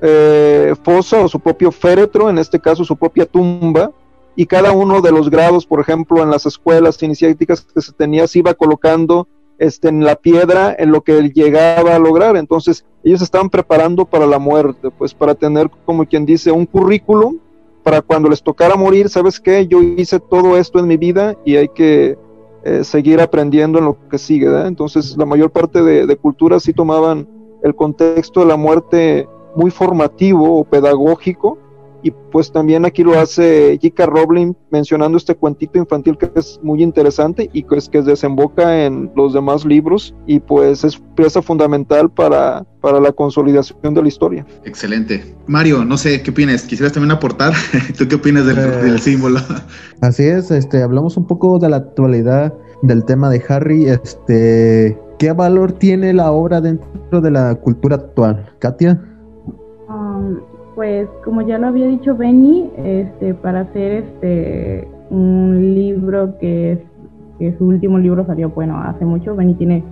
eh, fosa o su propio féretro, en este caso su propia tumba, y cada uno de los grados, por ejemplo, en las escuelas iniciáticas que se tenía, se iba colocando este, en la piedra en lo que él llegaba a lograr. Entonces, ellos estaban preparando para la muerte, pues para tener, como quien dice, un currículum para cuando les tocara morir, ¿sabes qué? Yo hice todo esto en mi vida y hay que eh, seguir aprendiendo en lo que sigue. Entonces, la mayor parte de, de culturas sí tomaban el contexto de la muerte muy formativo o pedagógico y pues también aquí lo hace J.K. Rowling mencionando este cuentito infantil que es muy interesante y que es que desemboca en los demás libros y pues es pieza fundamental para, para la consolidación de la historia. Excelente. Mario, no sé, ¿qué opinas? ¿Quisieras también aportar? <laughs> ¿Tú qué opinas del, pues, del símbolo? Así es, este, hablamos un poco de la actualidad del tema de Harry, este, ¿qué valor tiene la obra dentro de la cultura actual? Katia pues como ya lo había dicho Benny, este, para hacer este un libro que, es, que su último libro salió, bueno, hace mucho, Benny tiene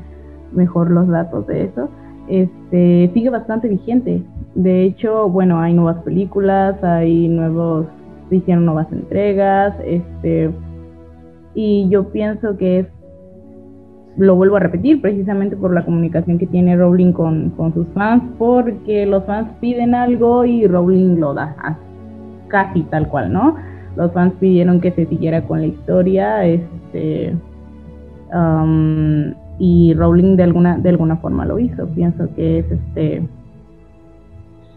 mejor los datos de eso, este, sigue bastante vigente. De hecho, bueno, hay nuevas películas, hay nuevos, hicieron nuevas entregas, este, y yo pienso que es lo vuelvo a repetir, precisamente por la comunicación que tiene Rowling con, sus fans, porque los fans piden algo y Rowling lo da, casi tal cual, ¿no? Los fans pidieron que se siguiera con la historia, este, um, y Rowling de alguna, de alguna forma lo hizo. Pienso que es este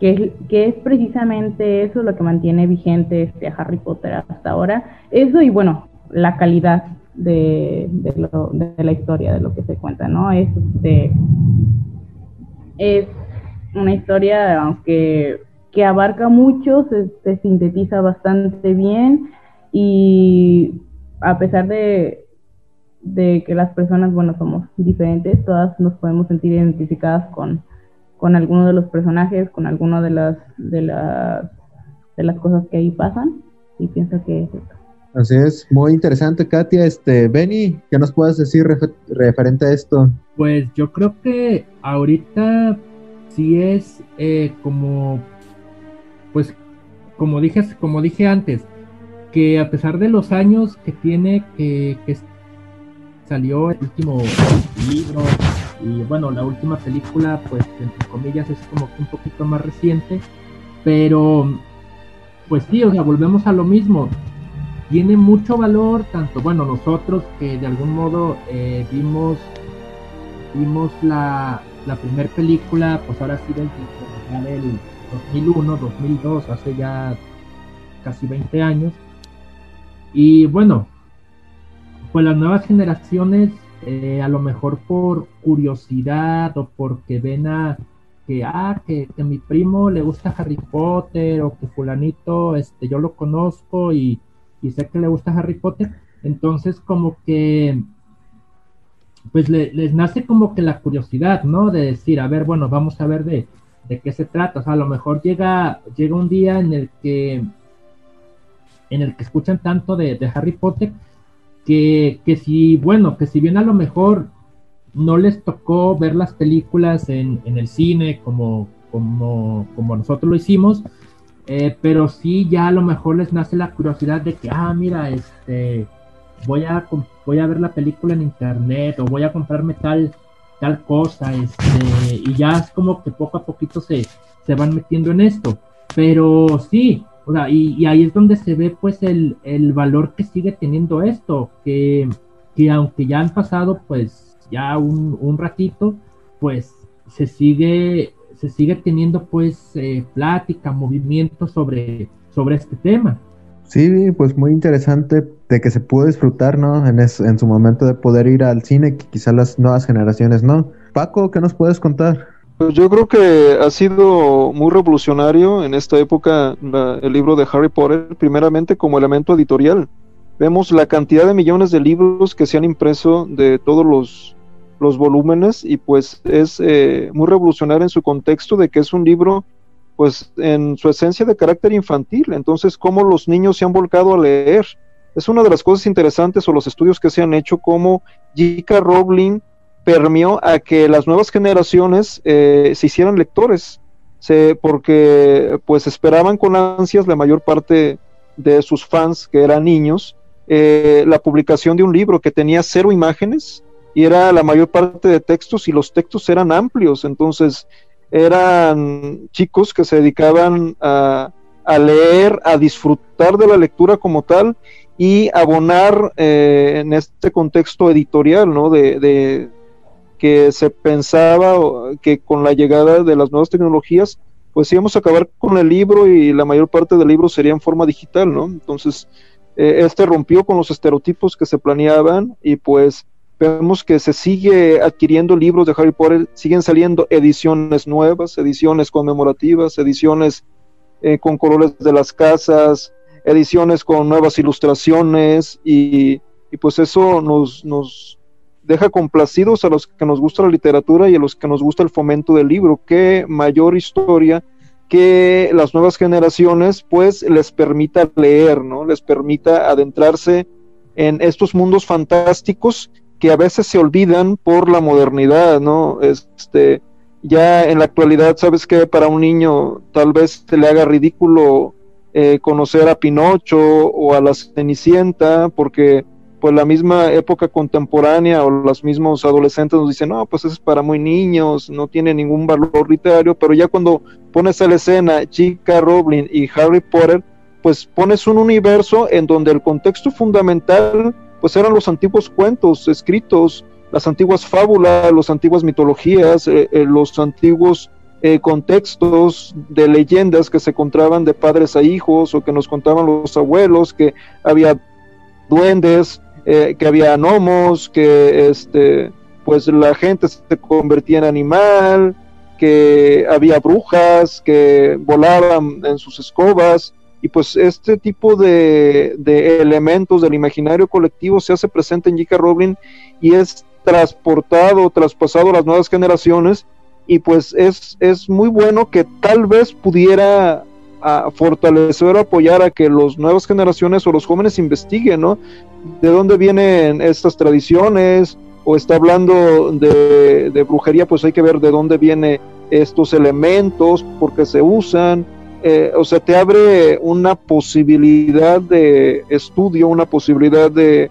que que es precisamente eso lo que mantiene vigente este a Harry Potter hasta ahora. Eso y bueno, la calidad de, de, la historia, de lo que se cuenta, ¿no? Es, este, es una historia, aunque que abarca mucho, se, sintetiza bastante bien y a pesar de, de que las personas, bueno, somos diferentes, todas nos podemos sentir identificadas con, con alguno de los personajes, con alguna de las, de las, de las cosas que ahí pasan y pienso que es esto. Así es, muy interesante, Katia. Este, Benny, ¿qué nos puedes decir referente a esto? Pues yo creo que ahorita sí es eh, como, pues, como dije, como dije antes, que a pesar de los años que tiene que, que salió el último libro y bueno, la última película, pues entre comillas es como un poquito más reciente, pero pues sí, o sea, volvemos a lo mismo tiene mucho valor, tanto, bueno, nosotros que de algún modo eh, vimos, vimos la, la primera película, pues ahora sí del, del 2001, 2002, hace ya casi 20 años. Y bueno, pues las nuevas generaciones, eh, a lo mejor por curiosidad o porque ven a que, ah, que, que, mi primo le gusta Harry Potter o que fulanito, este, yo lo conozco y, y sé que le gusta Harry Potter, entonces como que pues les nace como que la curiosidad, ¿no? De decir, a ver, bueno, vamos a ver de, de qué se trata. O sea, a lo mejor llega, llega un día en el que en el que escuchan tanto de, de Harry Potter que, que, si, bueno, que si bien a lo mejor no les tocó ver las películas en, en el cine como, como, como nosotros lo hicimos, eh, pero sí ya a lo mejor les nace la curiosidad de que, ah, mira, este, voy a, voy a ver la película en internet o voy a comprarme tal, tal cosa, este, y ya es como que poco a poquito se, se van metiendo en esto. Pero sí, o sea, y, ahí es donde se ve pues el, el valor que sigue teniendo esto, que, que, aunque ya han pasado pues ya un, un ratito, pues se sigue, se sigue teniendo pues eh, plática, movimiento sobre, sobre este tema. Sí, pues muy interesante de que se pudo disfrutar, ¿no? En, en su momento de poder ir al cine, que quizás las nuevas generaciones no. Paco, ¿qué nos puedes contar? Pues yo creo que ha sido muy revolucionario en esta época el libro de Harry Potter, primeramente como elemento editorial. Vemos la cantidad de millones de libros que se han impreso de todos los, los volúmenes y pues es eh, muy revolucionario en su contexto de que es un libro pues en su esencia de carácter infantil. Entonces, cómo los niños se han volcado a leer. Es una de las cosas interesantes o los estudios que se han hecho, cómo J.K. Rowling permeó a que las nuevas generaciones eh, se hicieran lectores, se, porque pues esperaban con ansias la mayor parte de sus fans, que eran niños, eh, la publicación de un libro que tenía cero imágenes y era la mayor parte de textos y los textos eran amplios, entonces eran chicos que se dedicaban a, leer, a disfrutar de la lectura como tal y abonar eh, en este contexto editorial, ¿no? De, que se pensaba que con la llegada de las nuevas tecnologías, pues íbamos a acabar con el libro y la mayor parte del libro sería en forma digital, ¿no? Entonces, eh, este rompió con los estereotipos que se planeaban y pues vemos que se sigue adquiriendo libros de Harry Potter, siguen saliendo ediciones nuevas, ediciones conmemorativas, ediciones eh, con colores de las casas, ediciones con nuevas ilustraciones y, pues eso nos, nos deja complacidos a los que nos gusta la literatura y a los que nos gusta el fomento del libro. Qué mayor historia que las nuevas generaciones pues les permita leer, ¿no? Les permita adentrarse en estos mundos fantásticos que a veces se olvidan por la modernidad, ¿no? Este, ya en la actualidad, sabes que para un niño tal vez se le haga ridículo eh, conocer a Pinocho o a la Cenicienta, porque pues la misma época contemporánea o los mismos adolescentes nos dicen, no, pues es para muy niños, no tiene ningún valor literario, pero ya cuando pones a la escena Chica Rowling y Harry Potter, pues pones un universo en donde el contexto fundamental pues eran los antiguos cuentos escritos, las antiguas fábulas, las antiguas mitologías, eh, eh, los antiguos eh, contextos de leyendas que se encontraban de padres a hijos o que nos contaban los abuelos, que había duendes, que había gnomos, que este, pues la gente se convertía en animal, que había brujas que volaban en sus escobas, y pues este tipo de, elementos del imaginario colectivo se hace presente en J.K. Rowling y es transportado, traspasado a las nuevas generaciones y pues es, es muy bueno que tal vez pudiera a fortalecer, apoyar a que las nuevas generaciones o los jóvenes investiguen, ¿no? De dónde vienen estas tradiciones, o está hablando de, de brujería, pues hay que ver de dónde vienen estos elementos, por qué se usan, eh, o sea, te abre una posibilidad de estudio, una posibilidad de,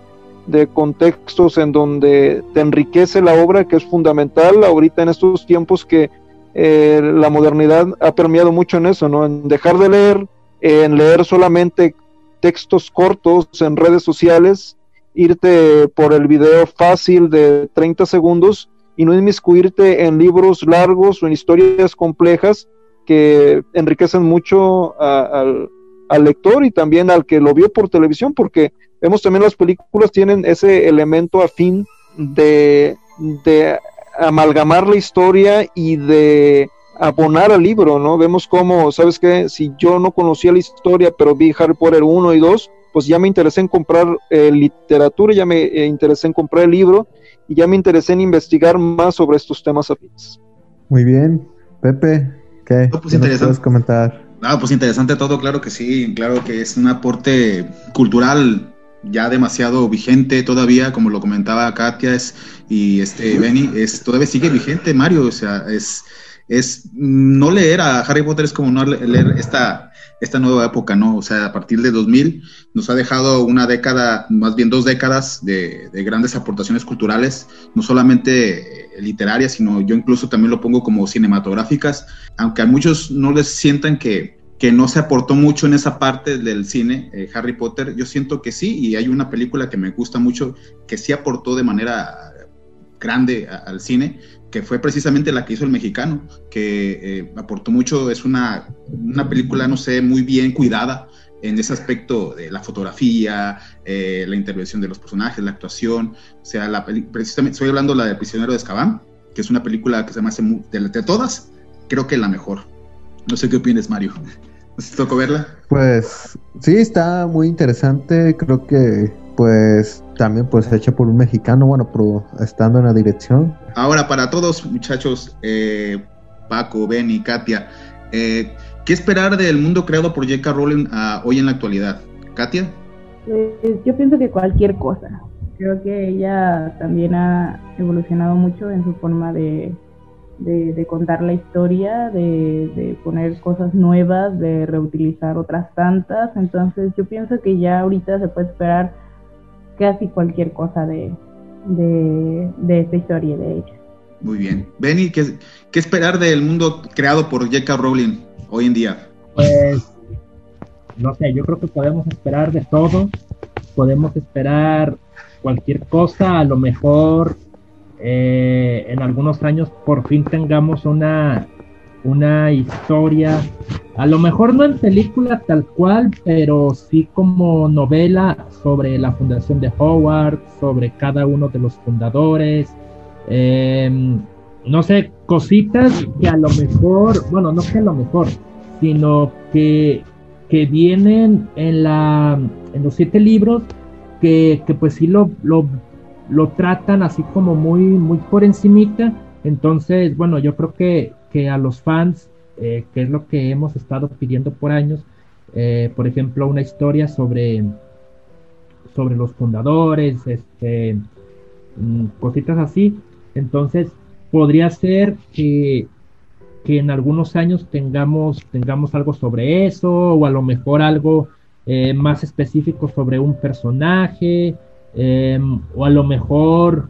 contextos en donde te enriquece la obra, que es fundamental ahorita en estos tiempos que eh, la modernidad ha permeado mucho en eso, ¿no? En dejar de leer, en leer solamente textos cortos en redes sociales, irte por el video fácil de 30 segundos y no inmiscuirte en libros largos o en historias complejas que enriquecen mucho a, al lector y también al que lo vio por televisión, porque vemos también las películas tienen ese elemento afín de, de amalgamar la historia y de abonar al libro, ¿no? Vemos cómo, ¿sabes qué? Si yo no conocía la historia, pero vi Harry Potter 1 y 2, pues ya me interesé en comprar eh, literatura, ya me eh, interesé en comprar el libro y ya me interesé en investigar más sobre estos temas afines. Muy bien, Pepe, ¿qué, No, pues ¿Qué nos interesante. puedes comentar? Ah, pues interesante todo, claro que sí, claro que es un aporte cultural ya demasiado vigente todavía, como lo comentaba Katia es, y este Benny, es, todavía sigue vigente Mario, o sea, es, es no leer a Harry Potter es como no le- leer esta, esta nueva época, ¿no? O sea, a partir de 2000 nos ha dejado una década, más bien dos décadas de, de grandes aportaciones culturales, no solamente literarias, sino yo incluso también lo pongo como cinematográficas, aunque a muchos no les sientan que, que no se aportó mucho en esa parte del cine, eh, Harry Potter, yo siento que sí, y hay una película que me gusta mucho que sí aportó de manera grande al cine, que fue precisamente la que hizo el mexicano, que eh, aportó mucho, es una, una película, no sé, muy bien cuidada en ese aspecto de la fotografía, eh, la intervención de los personajes, la actuación, o sea, la precisamente, estoy hablando de la de Prisionero de Azkaban, que es una película que se me hace muy- de, de todas, creo que la mejor. No sé qué opinas, Mario. ¿No sé si te tocó verla? Pues sí, está muy interesante. Creo que pues también pues hecha por un mexicano, bueno, pero estando en la dirección. Ahora, para todos, muchachos, eh, Paco, Benny, Katia, eh, ¿qué esperar del mundo creado por J.K. Rowling ah, hoy en la actualidad? Katia, Pues yo pienso que cualquier cosa. Creo que ella también ha evolucionado mucho en su forma de, de, de contar la historia, de, de poner cosas nuevas, de reutilizar otras tantas. Entonces yo pienso que ya ahorita se puede esperar casi cualquier cosa de esta historia de ella. muy bien. Benny, ¿qué, qué esperar del mundo creado por J.K. Rowling hoy en día? Pues, no sé, yo creo que podemos esperar de todo. Podemos esperar cualquier cosa. A lo mejor eh, en algunos años por fin tengamos una, una historia. A lo mejor no en película tal cual, pero sí como novela sobre la fundación de Howard, sobre cada uno de los fundadores. Em, no sé, cositas que a lo mejor, bueno, no que a lo mejor, sino que, que vienen en, la, en los siete libros que, que pues sí lo, lo, lo tratan así como muy, muy por encimita. Entonces, bueno, yo creo que, que a los fans, eh, que es lo que hemos estado pidiendo por años, eh, por ejemplo, una historia sobre, sobre los fundadores, este, mm, cositas así. Entonces, podría ser que, que en algunos años tengamos, tengamos algo sobre eso, o a lo mejor algo eh, más específico sobre un personaje, eh, o a lo mejor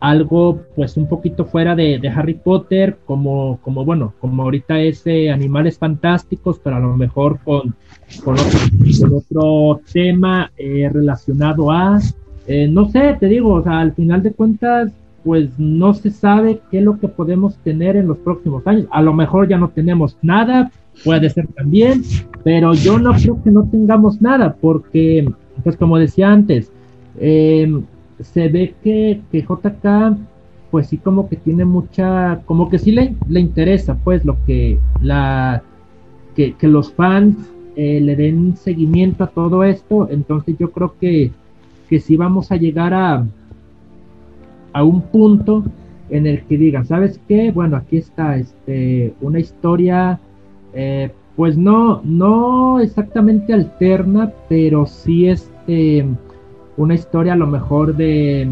algo pues un poquito fuera de, Harry Potter, como, como bueno, como ahorita es eh, Animales Fantásticos, pero a lo mejor con, con, otro, con otro tema eh, relacionado a, eh, no sé, te digo, o sea, al final de cuentas, pues no se sabe qué es lo que podemos tener en los próximos años. A lo mejor ya no tenemos nada, puede ser también, pero yo no creo que no tengamos nada, porque, pues como decía antes, eh, se ve que, que JK, pues sí como que tiene mucha, como que sí le, le interesa, pues lo que la, que, que los fans eh, le den seguimiento a todo esto, entonces yo creo que, que sí vamos a llegar a, a un punto en el que digan, ¿sabes qué? Bueno, aquí está este, una historia, eh, pues no, no exactamente alterna, pero sí este, una historia a lo mejor de,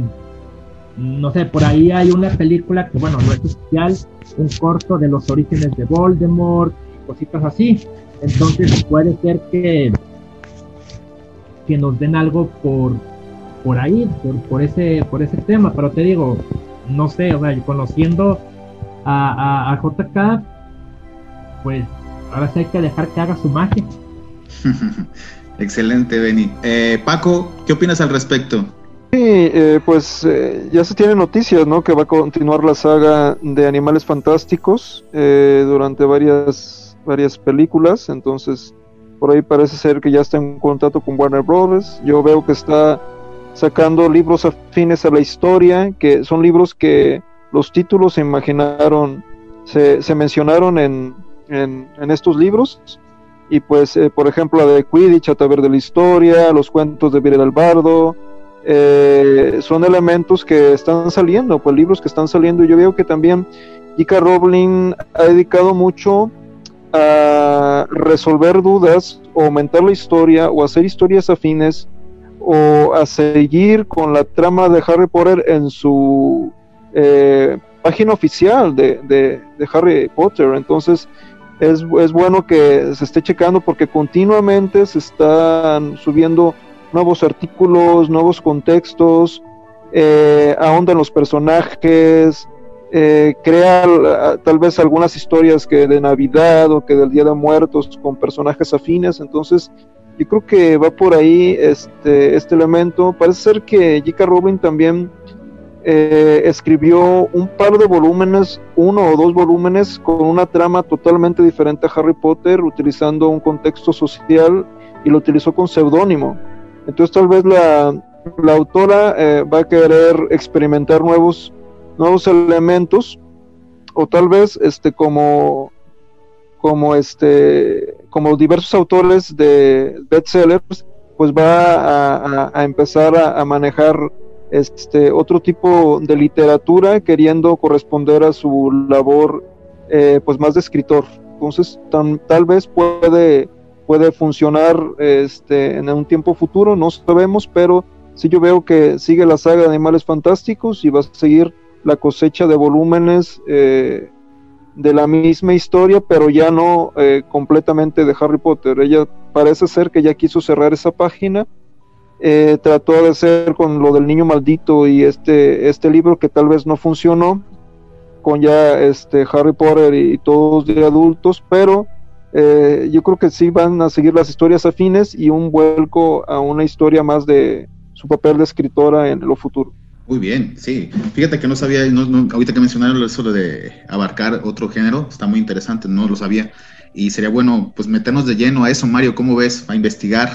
no sé, por ahí hay una película que, bueno, no es oficial, un corto de los orígenes de Voldemort, cositas así. Entonces puede ser que, que nos den algo por, por ahí, por, por, ese, por ese tema, pero te digo, no sé, o sea, conociendo a, a, a JK, pues ahora sí hay que dejar que haga su magia. <laughs> Excelente, Benny. Eh, Paco, ¿qué opinas al respecto? Sí, eh, pues eh, ya se tiene noticias, ¿no? Que va a continuar la saga de Animales Fantásticos eh, durante varias varias películas, entonces por ahí parece ser que ya está en contacto con Warner Brothers. Yo veo que está sacando libros afines a la historia, que son libros que los títulos se imaginaron, se, se mencionaron en, en, estos libros. Y pues, eh, por ejemplo, la de Quidditch a través de la historia, los cuentos de Virel Albardo, eh, son elementos que están saliendo, pues libros que están saliendo. Y yo veo que también J.K. Rowling ha dedicado mucho a resolver dudas o aumentar la historia o hacer historias afines o a seguir con la trama de Harry Potter en su eh, página oficial de, de, Harry Potter. Entonces es, es, bueno que se esté checando porque continuamente se están subiendo nuevos artículos, nuevos contextos, eh, ahondan los personajes, eh, crea tal vez algunas historias que de Navidad o que del Día de Muertos con personajes afines. Entonces yo creo que va por ahí este, este elemento. Parece ser que J.K. Rowling también eh, escribió un par de volúmenes, uno o dos volúmenes, con una trama totalmente diferente a Harry Potter, utilizando un contexto social y lo utilizó con seudónimo. Entonces tal vez la, autora eh, va a querer experimentar nuevos, nuevos elementos o tal vez este como como este como diversos autores de bestsellers pues va a, empezar a, manejar este otro tipo de literatura queriendo corresponder a su labor eh, pues más de escritor. Entonces tal vez puede puede funcionar este en un tiempo futuro no sabemos pero sí yo veo que sigue la saga de animales fantásticos y va a seguir la cosecha de volúmenes eh, de la misma historia, pero ya no eh, completamente de Harry Potter. Ella parece ser que ya quiso cerrar esa página. Eh, trató de hacer con lo del niño maldito y este, este libro que tal vez no funcionó con ya este Harry Potter y, todos de adultos, pero eh, yo creo que sí van a seguir las historias afines y un vuelco a una historia más de su papel de escritora en lo futuro. Muy bien, sí. Fíjate que no sabía, ahorita que mencionaron eso de abarcar otro género, está muy interesante, no lo sabía. Y sería bueno, pues meternos de lleno a eso, Mario, ¿cómo ves? A investigar.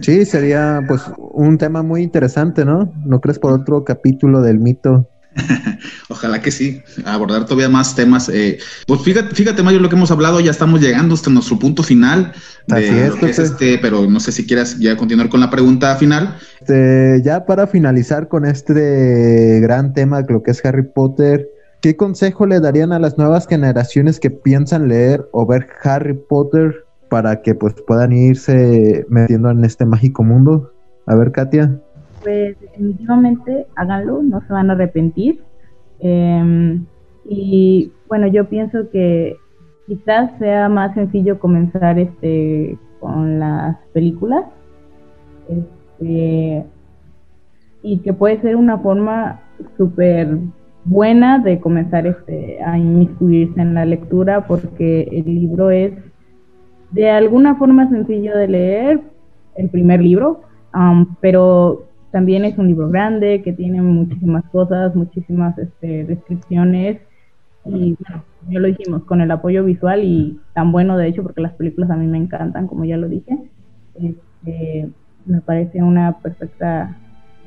Sí, sería pues un tema muy interesante, ¿no? ¿No crees por otro capítulo del mito <laughs> Ojalá que sí, abordar todavía más temas. Eh, pues fíjate, fíjate, Mario, lo que hemos hablado, ya estamos llegando hasta nuestro punto final. Así es, este, pero no sé si quieras ya continuar con la pregunta final. Este, ya para finalizar con este gran tema, lo que es Harry Potter, ¿qué consejo le darían a las nuevas generaciones que piensan leer o ver Harry Potter para que pues puedan irse metiendo en este mágico mundo? A ver, Katia pues definitivamente háganlo, no se van a arrepentir. Em, y bueno, yo pienso que quizás sea más sencillo comenzar este con las películas. Este, y que puede ser una forma súper buena de comenzar este, a inmiscuirse en la lectura porque el libro es de alguna forma sencillo de leer, el primer libro, pero también es un libro grande que tiene muchísimas cosas, muchísimas este, descripciones y bueno, ya lo dijimos, con el apoyo visual y tan bueno de hecho porque las películas a mí me encantan, como ya lo dije, este, me parece una perfecta,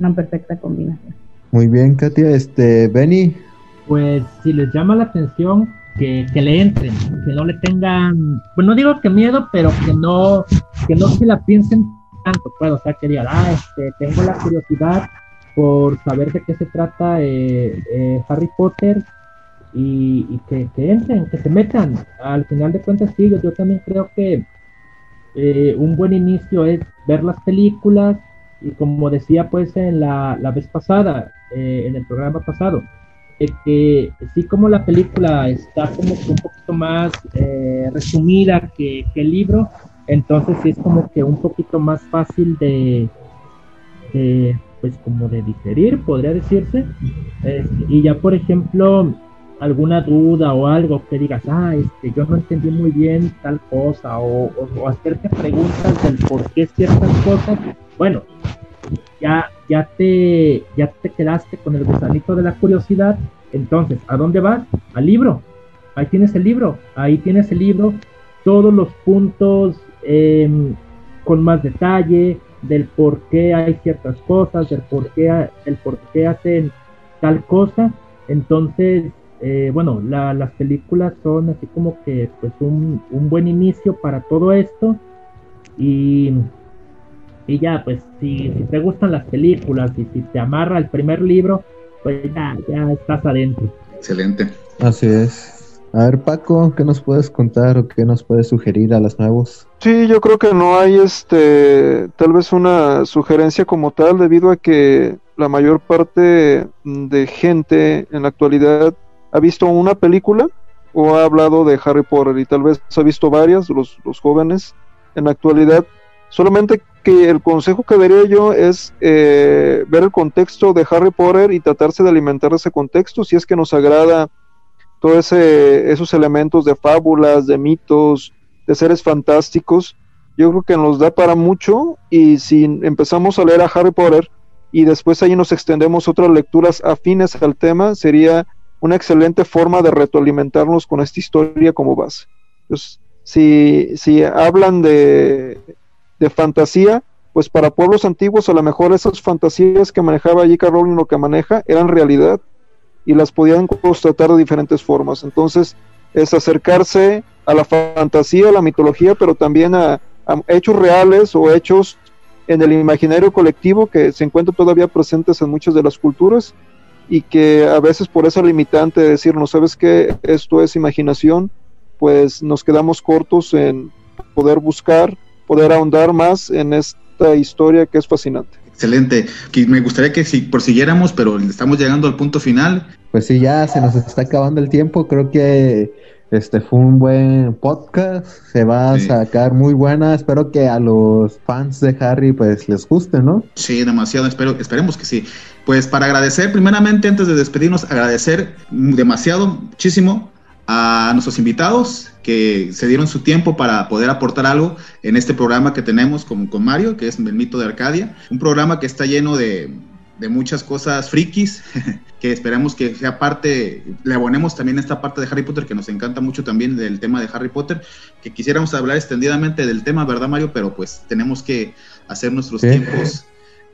una perfecta combinación. Muy bien, Katia, este, Benny. Pues si les llama la atención, que, que, le entren, que no le tengan, pues no digo que miedo, pero que no, que no se la piensen tanto, pues, o sea, que digan, ah, este, tengo la curiosidad por saber de qué se trata eh, eh, Harry Potter y, que, entren, que se metan. Al final de cuentas, sí, yo, también creo que eh, un buen inicio es ver las películas y como decía pues en la, la vez pasada, en el programa pasado, que sí como la película está como un poquito más resumida que, que el libro, entonces sí es como que un poquito más fácil de, pues como de digerir, podría decirse. y ya, por ejemplo, alguna duda o algo que digas, ah, este, yo no entendí muy bien tal cosa, o, hacerte preguntas del por qué ciertas cosas, bueno, ya, ya, te, ya te quedaste con el gusanito de la curiosidad, entonces, ¿a dónde vas? Al libro. Ahí tienes el libro, ahí tienes el libro, todos los puntos em, con más detalle del por qué hay ciertas cosas, del por qué, el por qué hacen tal cosa. Entonces, eh, bueno, las películas son así como que pues un, buen inicio para todo esto. Y, y ya, pues si, si, te gustan las películas y si te amarra el primer libro, pues ya, ya estás adentro. Excelente. Así es. A ver, Paco, ¿qué nos puedes contar o qué nos puedes sugerir a los nuevos? Sí, yo creo que no hay este, tal vez una sugerencia como tal, debido a que la mayor parte de gente en la actualidad ha visto una película o ha hablado de Harry Potter y tal vez ha visto varias, los, los jóvenes en la actualidad. Solamente que el consejo que daría yo es eh, ver el contexto de Harry Potter y tratarse de alimentar ese contexto si es que nos agrada todos esos elementos de fábulas, de mitos, de seres fantásticos. Yo creo que nos da para mucho y si empezamos a leer a Harry Potter y después ahí nos extendemos otras lecturas afines al tema, sería una excelente forma de retroalimentarnos con esta historia como base. Entonces, si, si hablan de, de fantasía, pues para pueblos antiguos a lo mejor esas fantasías que manejaba J.K. Rowling lo que maneja eran realidad y las podían constatar de diferentes formas. Entonces, es acercarse a la fantasía, a la mitología, pero también a, hechos reales o hechos en el imaginario colectivo que se encuentran todavía presentes en muchas de las culturas y que a veces por esa limitante de decir, no sabes que esto es imaginación, pues nos quedamos cortos en poder buscar, poder ahondar más en esta historia que es fascinante. Excelente. Me gustaría que si prosiguiéramos, pero estamos llegando al punto final. Pues sí, ya se nos está acabando el tiempo. Creo que este fue un buen podcast. Se va a sacar muy buena. Espero que a los fans de Harry pues les guste, ¿no? Sí, demasiado. Espero, esperemos que sí. Pues para agradecer, primeramente, antes de despedirnos, agradecer demasiado, muchísimo a nuestros invitados que se dieron su tiempo para poder aportar algo en este programa que tenemos con, con Mario, que es El Mito de Arcadia, un programa que está lleno de, de muchas cosas frikis, <laughs> que esperamos que sea parte, le abonemos también esta parte de Harry Potter, que nos encanta mucho también del tema de Harry Potter, que quisiéramos hablar extendidamente del tema, ¿verdad Mario? Pero pues tenemos que hacer nuestros tiempos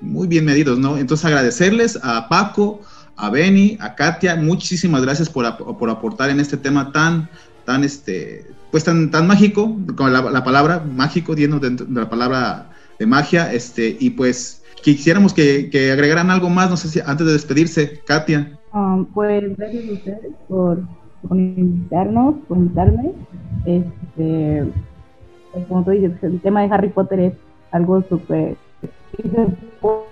muy bien medidos, ¿no? Entonces agradecerles a Paco, a Benny, a Katia, muchísimas gracias por, por aportar en este tema tan, tan, este, pues tan, tan mágico, con la, palabra mágico, lleno de, la palabra de magia, este, y pues quisiéramos que, que, agregaran algo más, no sé si antes de despedirse, Katia. Um, pues gracias a ustedes por, por, invitarnos, por invitarme. Este, pues, como tú dices, el tema de Harry Potter es algo súper se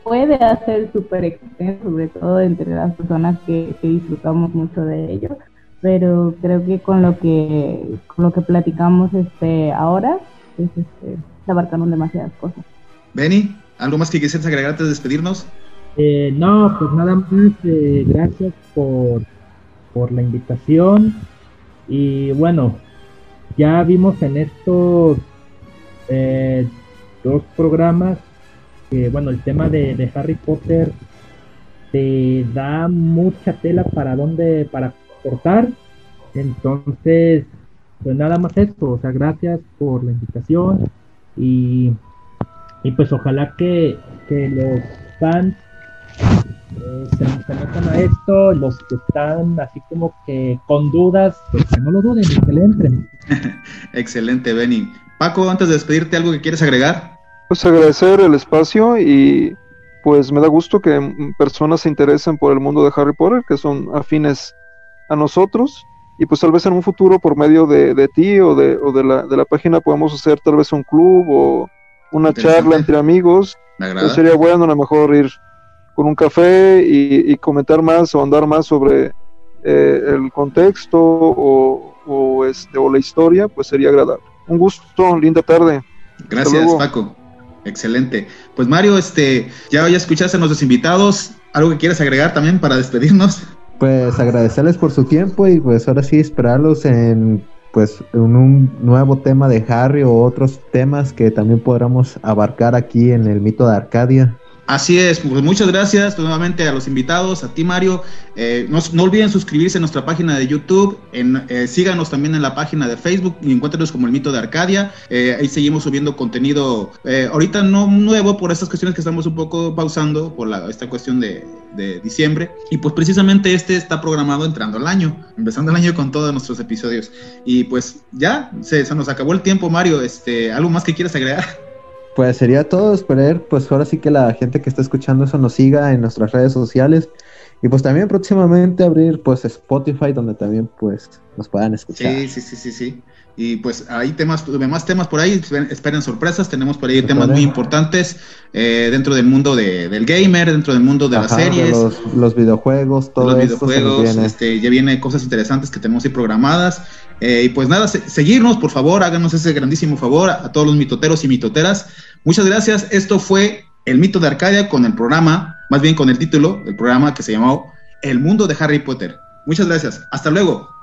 puede hacer súper extenso, sobre todo entre las personas que, disfrutamos mucho de ello, pero creo que con lo que con lo que platicamos este ahora, pues, este, se abarcaron demasiadas cosas. Benny, ¿algo más que quisieras agregar antes de despedirnos? Eh, no, pues nada más, eh, gracias por, por la invitación y bueno, ya vimos en estos eh, dos programas bueno, el tema de, Harry Potter te da mucha tela para dónde, para cortar. Entonces, pues nada más esto, o sea, gracias por la invitación y, y pues ojalá que, los fans eh, se, metan a esto, los que están así como que con dudas, pues que no lo duden que le entren. <laughs> Excelente, Benny. Paco, antes de despedirte, ¿algo que quieres agregar? Pues agradecer el espacio y pues me da gusto que personas se interesen por el mundo de Harry Potter, que son afines a nosotros. Y pues tal vez en un futuro por medio de, ti o, de, o de, la, de la página podamos hacer tal vez un club o una charla entre amigos. Pues sería bueno a lo mejor ir con un café y, comentar más o andar más sobre eh, el contexto o, o, este, o la historia, pues sería agradable. Un gusto, linda tarde. Gracias, Paco. Excelente. Pues Mario, este, ya, ya escuchaste a nuestros invitados. ¿Algo que quieras agregar también para despedirnos? Pues agradecerles por su tiempo y pues ahora sí esperarlos en pues en un nuevo tema de Harry o otros temas que también podamos abarcar aquí en el mito de Arcadia. Así es, pues muchas gracias nuevamente a los invitados, a ti Mario. Eh, no, no, olviden suscribirse a nuestra página de YouTube, en, eh, síganos también en la página de Facebook y encuéntrenos como el mito de Arcadia. Eh, ahí seguimos subiendo contenido, eh, ahorita no nuevo por estas cuestiones que estamos un poco pausando por la, esta cuestión de, de, diciembre. Y pues precisamente este está programado entrando al año, empezando el año con todos nuestros episodios. Y pues ya, se, nos acabó el tiempo Mario, este, ¿algo más que quieras agregar? Pues sería todo, esperar, pues ahora sí que la gente que está escuchando eso nos siga en nuestras redes sociales y pues también próximamente abrir pues Spotify donde también pues nos puedan escuchar. Sí, sí, sí, sí, sí. Y pues hay temas, más temas por ahí, esperen sorpresas, tenemos por ahí temas muy importantes eh, dentro del mundo de, del gamer, dentro del mundo de Ajá, las series. De los, los, videojuegos, todo los videojuegos, este, ya viene cosas interesantes que tenemos ahí programadas. Eh, y pues nada, se, seguirnos, por favor, háganos ese grandísimo favor a, a todos los mitoteros y mitoteras. Muchas gracias. Esto fue El Mito de Arcadia con el programa, más bien con el título del programa que se llamó El Mundo de Harry Potter. Muchas gracias. Hasta luego.